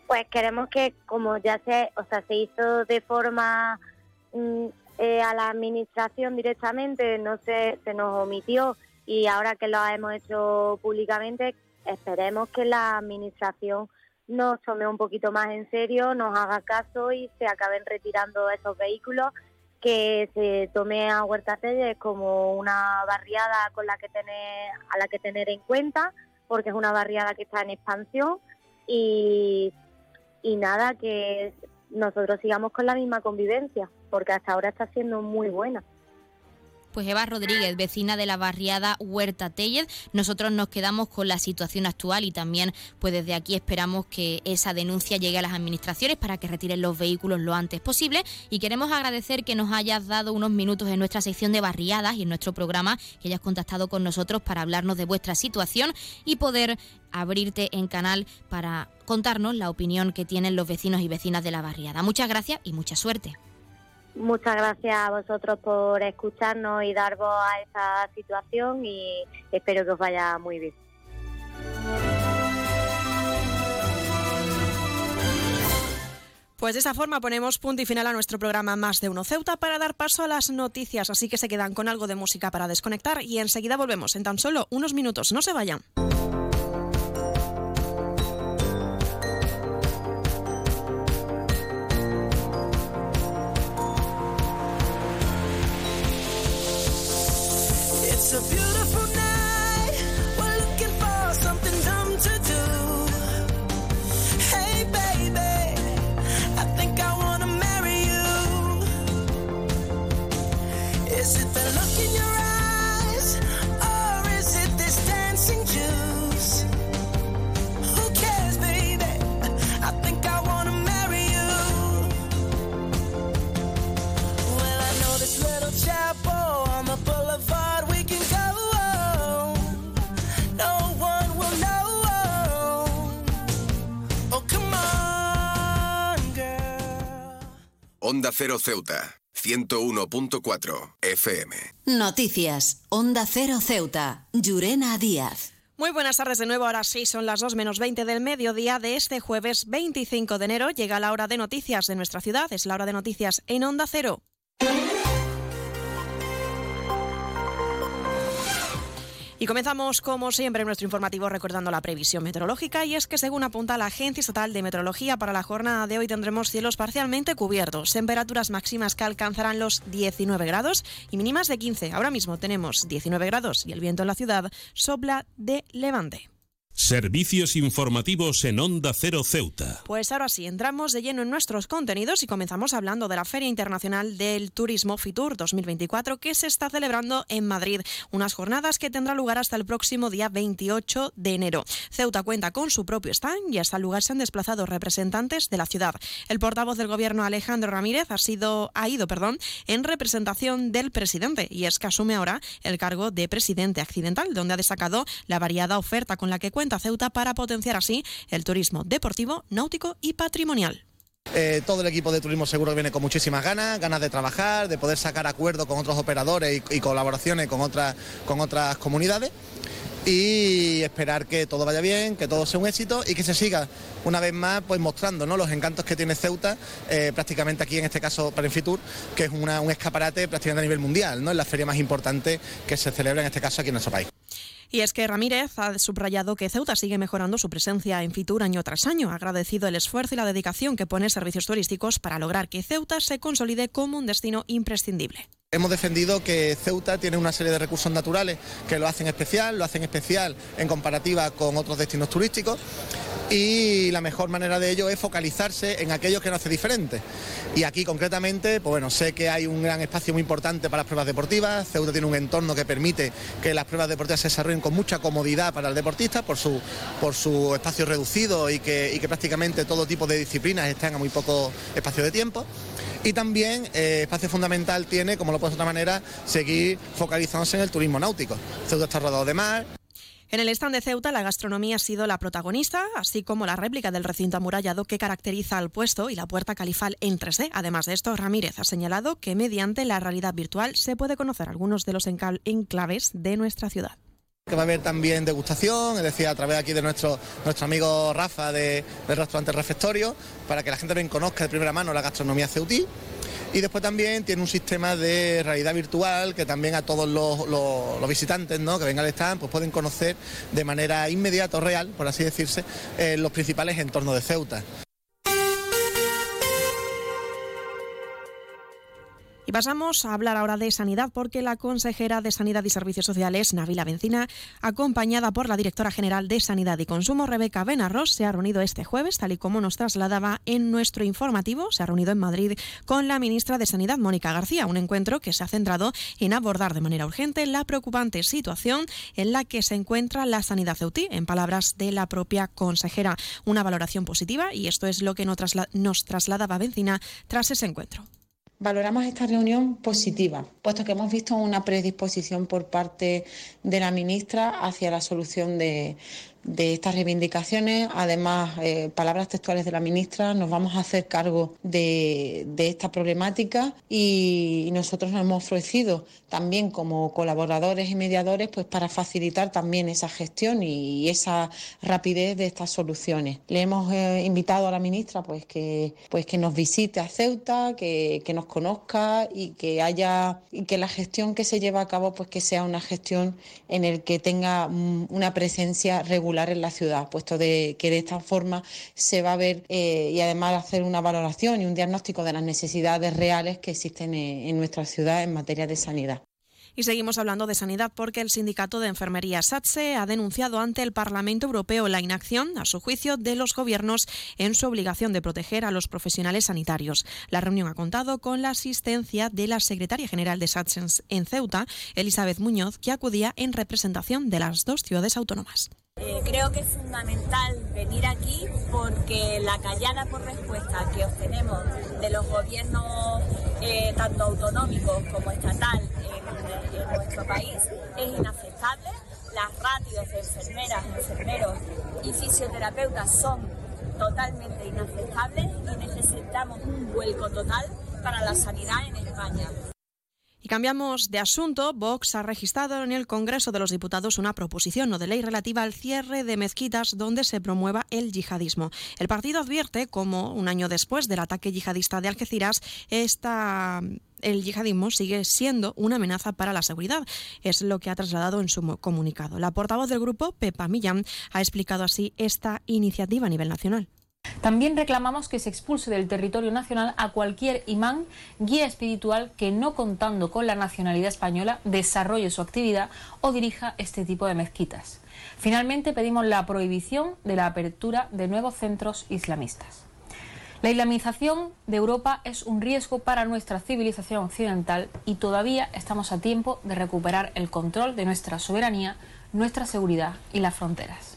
Pues queremos que, como ya se, o sea, se hizo de forma mm, eh, a la administración directamente, no se, se nos omitió y ahora que lo hemos hecho públicamente, esperemos que la administración nos tome un poquito más en serio, nos haga caso y se acaben retirando esos vehículos, que se tome a Huerta como una barriada con la que tener, a la que tener en cuenta, porque es una barriada que está en expansión y, y nada, que nosotros sigamos con la misma convivencia, porque hasta ahora está siendo muy buena. Pues Eva Rodríguez, vecina de la barriada Huerta Tellez, nosotros nos quedamos con la situación actual y también pues desde aquí esperamos que esa denuncia llegue a las administraciones para que retiren los vehículos lo antes posible y queremos agradecer que nos hayas dado unos minutos en nuestra sección de barriadas y en nuestro programa, que hayas contactado con nosotros para hablarnos de vuestra situación y poder abrirte en canal para contarnos la opinión que tienen los vecinos y vecinas de la barriada. Muchas gracias y mucha suerte. Muchas gracias a vosotros por escucharnos y dar voz a esta situación y espero que os vaya muy bien. Pues de esa forma ponemos punto y final a nuestro programa Más de Uno Ceuta para dar paso a las noticias, así que se quedan con algo de música para desconectar y enseguida volvemos en tan solo unos minutos. No se vayan. Onda Cero Ceuta, 101.4 FM. Noticias. Onda Cero Ceuta. Llurena Díaz. Muy buenas tardes de nuevo. Ahora sí, son las 2 menos 20 del mediodía de este jueves 25 de enero. Llega la hora de noticias de nuestra ciudad. Es la hora de noticias en Onda Cero. Y comenzamos, como siempre, nuestro informativo recordando la previsión meteorológica. Y es que, según apunta la Agencia Estatal de Meteorología, para la jornada de hoy tendremos cielos parcialmente cubiertos, temperaturas máximas que alcanzarán los 19 grados y mínimas de 15. Ahora mismo tenemos 19 grados y el viento en la ciudad sopla de levante. Servicios informativos en Onda Cero Ceuta. Pues ahora sí, entramos de lleno en nuestros contenidos y comenzamos hablando de la Feria Internacional del Turismo Fitur 2024 que se está celebrando en Madrid. Unas jornadas que tendrán lugar hasta el próximo día 28 de enero. Ceuta cuenta con su propio stand y hasta el lugar se han desplazado representantes de la ciudad. El portavoz del gobierno Alejandro Ramírez ha, sido, ha ido perdón, en representación del presidente y es que asume ahora el cargo de presidente accidental, donde ha destacado la variada oferta con la que cuenta Ceuta para potenciar así el turismo deportivo, náutico y patrimonial. Eh, todo el equipo de turismo seguro viene con muchísimas ganas, ganas de trabajar, de poder sacar acuerdos con otros operadores y, colaboraciones con otras, con otras comunidades y esperar que todo vaya bien, que todo sea un éxito y que se siga una vez más pues mostrando los encantos que tiene Ceuta, eh, prácticamente aquí en este caso para Infitur, que es un escaparate prácticamente a nivel mundial, ¿no? es la feria más importante que se celebra en este caso aquí en nuestro país. Y es que Ramírez ha subrayado que Ceuta sigue mejorando su presencia en Fitur año tras año, ha agradecido el esfuerzo y la dedicación que pone servicios turísticos para lograr que Ceuta se consolide como un destino imprescindible. Hemos defendido que Ceuta tiene una serie de recursos naturales que lo hacen especial, lo hacen especial en comparativa con otros destinos turísticos y la mejor manera de ello es focalizarse en aquello que nos hace diferente. Y aquí concretamente, pues bueno, sé que hay un gran espacio muy importante para las pruebas deportivas, Ceuta tiene un entorno que permite que las pruebas deportivas se desarrollen con mucha comodidad para el deportista por su, por su espacio reducido y que, prácticamente todo tipo de disciplinas están a muy poco espacio de tiempo. Y también eh, espacio fundamental tiene, como lo puedo de otra manera, seguir focalizándose en el turismo náutico. Ceuta está rodeado de mar, En el stand de Ceuta, la gastronomía ha sido la protagonista, así como la réplica del recinto amurallado que caracteriza al puesto y la puerta califal en 3D. Además de esto, Ramírez ha señalado que mediante la realidad virtual se puede conocer algunos de los enclaves de nuestra ciudad. que va a haber también degustación, es decir, a través aquí de nuestro, nuestro amigo Rafa de, del restaurante Refectorio, para que la gente también conozca de primera mano la gastronomía ceutí. Y después también tiene un sistema de realidad virtual que también a todos los, los- visitantes ¿no? que vengan al stand pues pueden conocer de manera inmediata o real, por así decirse, eh, los principales entornos de Ceuta. Y pasamos a hablar ahora de sanidad porque la consejera de Sanidad y Servicios Sociales, Navila Bencina, acompañada por la directora general de Sanidad y Consumo, Rebeca Benarros, se ha reunido este jueves, tal y como nos trasladaba en nuestro informativo, se ha reunido en Madrid con la ministra de Sanidad, Mónica García, un encuentro que se ha centrado en abordar de manera urgente la preocupante situación en la que se encuentra la sanidad ceutí, en palabras de la propia consejera. Una valoración positiva y esto es lo que nos, trasla nos trasladaba Bencina tras ese encuentro. Valoramos esta reunión positiva, puesto que hemos visto una predisposición por parte de la ministra hacia la solución de, de estas reivindicaciones. Además, eh, palabras textuales de la ministra, nos vamos a hacer cargo de, de esta problemática y nosotros nos hemos ofrecido también como colaboradores y mediadores pues para facilitar también esa gestión y esa rapidez de estas soluciones. Le hemos eh, invitado a la ministra pues que, pues que nos visite a Ceuta, que, que nos conozca y que haya y que la gestión que se lleva a cabo pues que sea una gestión en el que tenga mm, una presencia regular en la ciudad, puesto de que de esta forma se va a ver eh, y además hacer una valoración y un diagnóstico de las necesidades reales que existen en, en nuestra ciudad en materia de sanidad. Y seguimos hablando de sanidad porque el sindicato de enfermería SATSE ha denunciado ante el Parlamento Europeo la inacción, a su juicio, de los gobiernos en su obligación de proteger a los profesionales sanitarios. La reunión ha contado con la asistencia de la secretaria general de SATSE en Ceuta, Elizabeth Muñoz, que acudía en representación de las dos ciudades autónomas. Eh, creo que es fundamental venir aquí porque la callada por respuesta que obtenemos de los gobiernos eh, tanto autonómicos como estatal en, nuestro país es inaceptable. Las ratios de enfermeras, enfermeros y fisioterapeutas son totalmente inaceptables y necesitamos un vuelco total para la sanidad en España. Y cambiamos de asunto. Vox ha registrado en el Congreso de los Diputados una proposición no de ley relativa al cierre de mezquitas donde se promueva el yihadismo. El partido advierte, como un año después del ataque yihadista de Algeciras, esta el yihadismo sigue siendo una amenaza para la seguridad. Es lo que ha trasladado en su comunicado. La portavoz del grupo, Pepa Millán, ha explicado así esta iniciativa a nivel nacional. También reclamamos que se expulse del territorio nacional a cualquier imán, guía espiritual que no contando con la nacionalidad española desarrolle su actividad o dirija este tipo de mezquitas. Finalmente pedimos la prohibición de la apertura de nuevos centros islamistas. La islamización de Europa es un riesgo para nuestra civilización occidental y todavía estamos a tiempo de recuperar el control de nuestra soberanía, nuestra seguridad y las fronteras.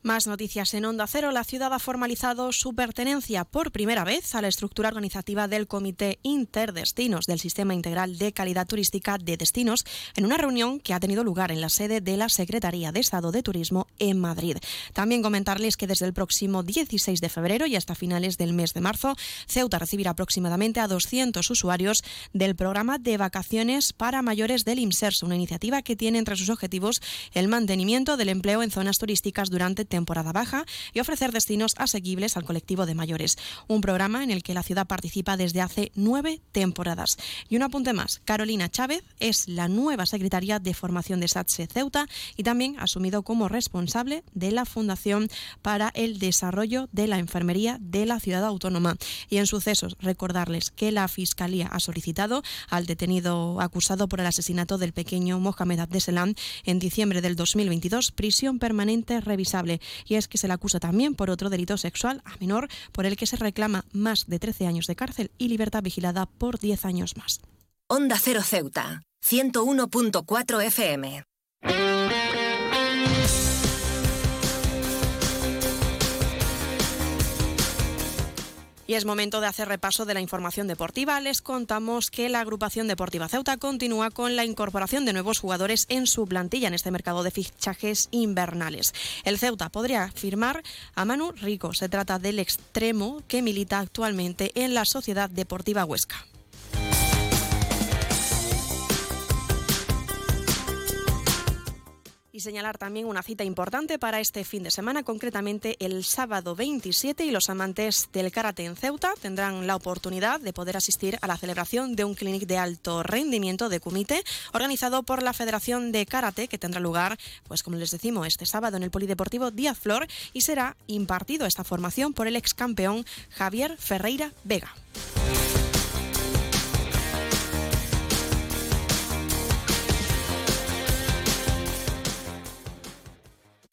Más noticias en Onda Cero. La ciudad ha formalizado su pertenencia por primera vez a la estructura organizativa del Comité Interdestinos del Sistema Integral de Calidad Turística de Destinos en una reunión que ha tenido lugar en la sede de la Secretaría de Estado de Turismo en Madrid. También comentarles que desde el próximo 16 de febrero y hasta finales del mes de marzo, Ceuta recibirá aproximadamente a 200 usuarios del programa de vacaciones para mayores del IMSERS, una iniciativa que tiene entre sus objetivos el mantenimiento del empleo en zonas turísticas durante temporada baja y ofrecer destinos asequibles al colectivo de mayores. Un programa en el que la ciudad participa desde hace nueve temporadas. Y un apunte más, Carolina Chávez es la nueva secretaria de formación de SATSE Ceuta y también ha asumido como responsable de la Fundación para el Desarrollo de la Enfermería de la Ciudad Autónoma. Y en sucesos, recordarles que la Fiscalía ha solicitado al detenido acusado por el asesinato del pequeño Mohamed Abdeselam en diciembre del 2022 prisión permanente revisable y es que se le acusa también por otro delito sexual a menor por el que se reclama más de 13 años de cárcel y libertad vigilada por 10 años más. Onda Cero Ceuta, 101.4 FM. Y es momento de hacer repaso de la información deportiva. Les contamos que la agrupación deportiva Ceuta continúa con la incorporación de nuevos jugadores en su plantilla en este mercado de fichajes invernales. El Ceuta podría firmar a Manu Rico. Se trata del extremo que milita actualmente en la Sociedad Deportiva Huesca. Señalar también una cita importante para este fin de semana, concretamente el sábado 27 y los amantes del karate en Ceuta tendrán la oportunidad de poder asistir a la celebración de un clinic de alto rendimiento de Kumite organizado por la Federación de Karate que tendrá lugar, pues como les decimos, este sábado en el Polideportivo Díaz Flor y será impartido esta formación por el ex campeón Javier Ferreira Vega.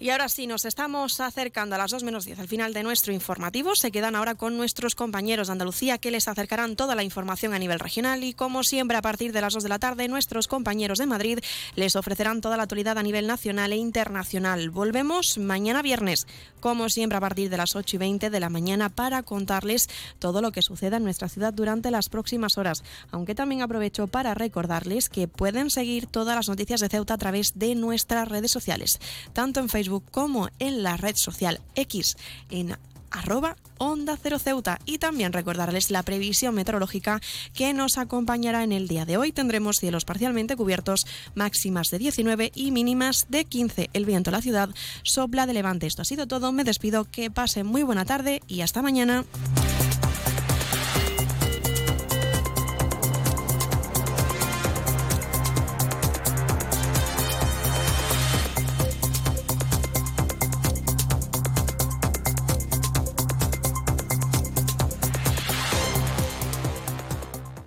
Y ahora sí, nos estamos acercando a las 2 menos 10 al final de nuestro informativo. Se quedan ahora con nuestros compañeros de Andalucía que les acercarán toda la información a nivel regional y como siempre a partir de las 2 de la tarde nuestros compañeros de Madrid les ofrecerán toda la actualidad a nivel nacional e internacional. Volvemos mañana viernes, como siempre a partir de las 8 y 20 de la mañana para contarles todo lo que suceda en nuestra ciudad durante las próximas horas. Aunque también aprovecho para recordarles que pueden seguir todas las noticias de Ceuta a través de nuestras redes sociales, tanto en Como en la red social X en arroba Onda Cero Ceuta y también recordarles la previsión meteorológica que nos acompañará en el día de hoy. Tendremos cielos parcialmente cubiertos, máximas de 19 y mínimas de 15. El viento en la ciudad sopla de levante. Esto ha sido todo. Me despido. Que pasen muy buena tarde y hasta mañana.